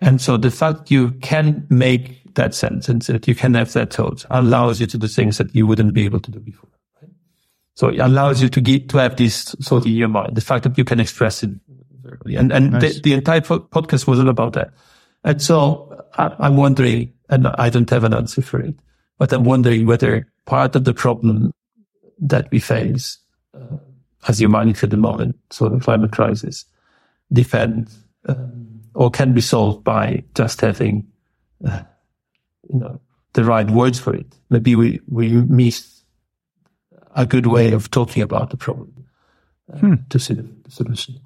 And so the fact you can make that sentence, that you can have that thought, allows you to do things that you wouldn't be able to do before. So it allows you to get to have this sort in your mind, the fact that you can express it verbally. And, and nice. the, the, entire podcast was all about that. And so I, am wondering, and I don't have an answer for it, but I'm wondering whether part of the problem that we face uh, as humanity at the moment, so the climate crisis, depends um, or can be solved by just having, uh, you know, the right words for it. Maybe we, we miss a good way of talking about the problem uh, hmm. to see the, the solution.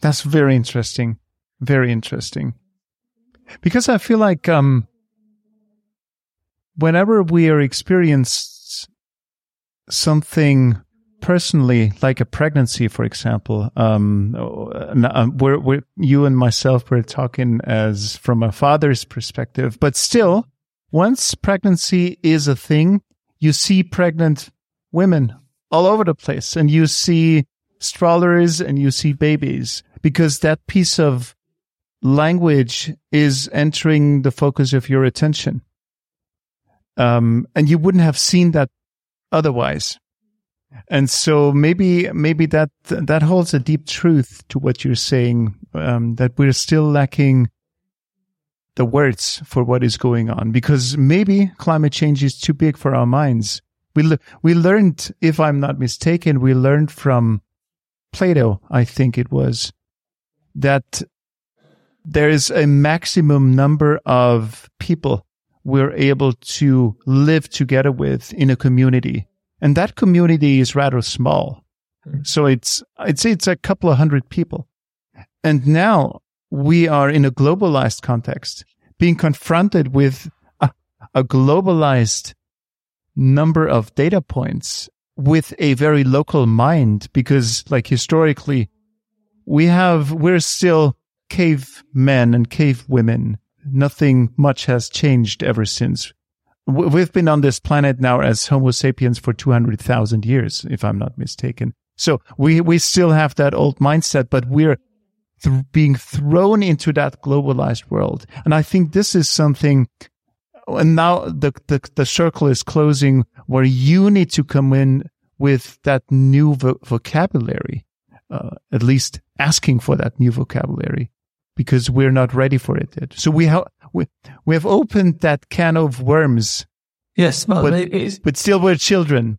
That's very interesting. Very interesting. Because I feel like um, whenever we are experienced something personally, like a pregnancy, for example, um, um, we're, we're, you and myself were talking as from a father's perspective, but still, once pregnancy is a thing, you see pregnant women all over the place and you see strollers and you see babies because that piece of language is entering the focus of your attention. Um, and you wouldn't have seen that otherwise. And so maybe, maybe that, that holds a deep truth to what you're saying, um, that we're still lacking the words for what is going on because maybe climate change is too big for our minds. We, we learned, if I'm not mistaken, we learned from Plato, I think it was, that there is a maximum number of people we're able to live together with in a community. And that community is rather small. Hmm. So it's, I'd say it's a couple of hundred people. And now we are in a globalized context, being confronted with a, a globalized number of data points with a very local mind, because like historically, we have, we're still cave men and cave women. Nothing much has changed ever since. We've been on this planet now as Homo sapiens for 200,000 years, if I'm not mistaken. So we, we still have that old mindset, but we're th- being thrown into that globalized world. And I think this is something, and now the, the, the circle is closing where you need to come in with that new vo- vocabulary, uh, at least asking for that new vocabulary because we're not ready for it yet. So we have, we, we have opened that can of worms. Yes. Well, but, but still we're children.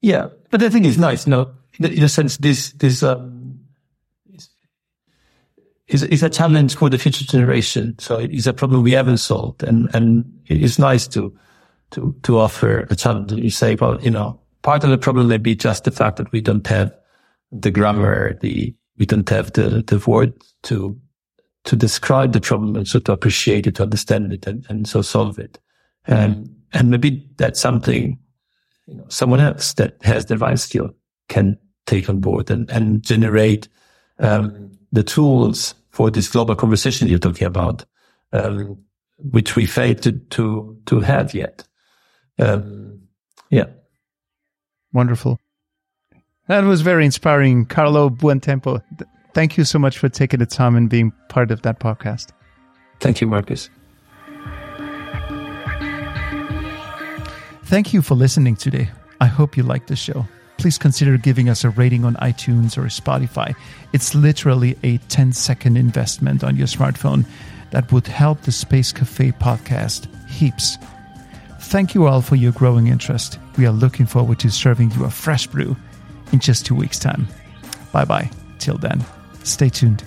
Yeah. But the thing is nice, you know, in a sense, this, this, um, is, is a challenge for the future generation. So it is a problem we haven't solved. And, and it's nice to, to, to offer a challenge. You say, well, you know, part of the problem may be just the fact that we don't have the grammar, the, we don't have the, the word to, to describe the problem and so to appreciate it, to understand it and, and so solve it. And, and maybe that's something, you know, someone else that has the right skill can take on board and, and generate, um, the tools for this global conversation you're talking about, um, which we fail to, to, to have yet. Um, yeah. Wonderful. That was very inspiring. Carlo Buontempo. thank you so much for taking the time and being part of that podcast. Thank you, Marcus. Thank you for listening today. I hope you liked the show. Please consider giving us a rating on iTunes or Spotify. It's literally a 10 second investment on your smartphone that would help the Space Cafe podcast heaps. Thank you all for your growing interest. We are looking forward to serving you a fresh brew in just two weeks' time. Bye bye. Till then, stay tuned.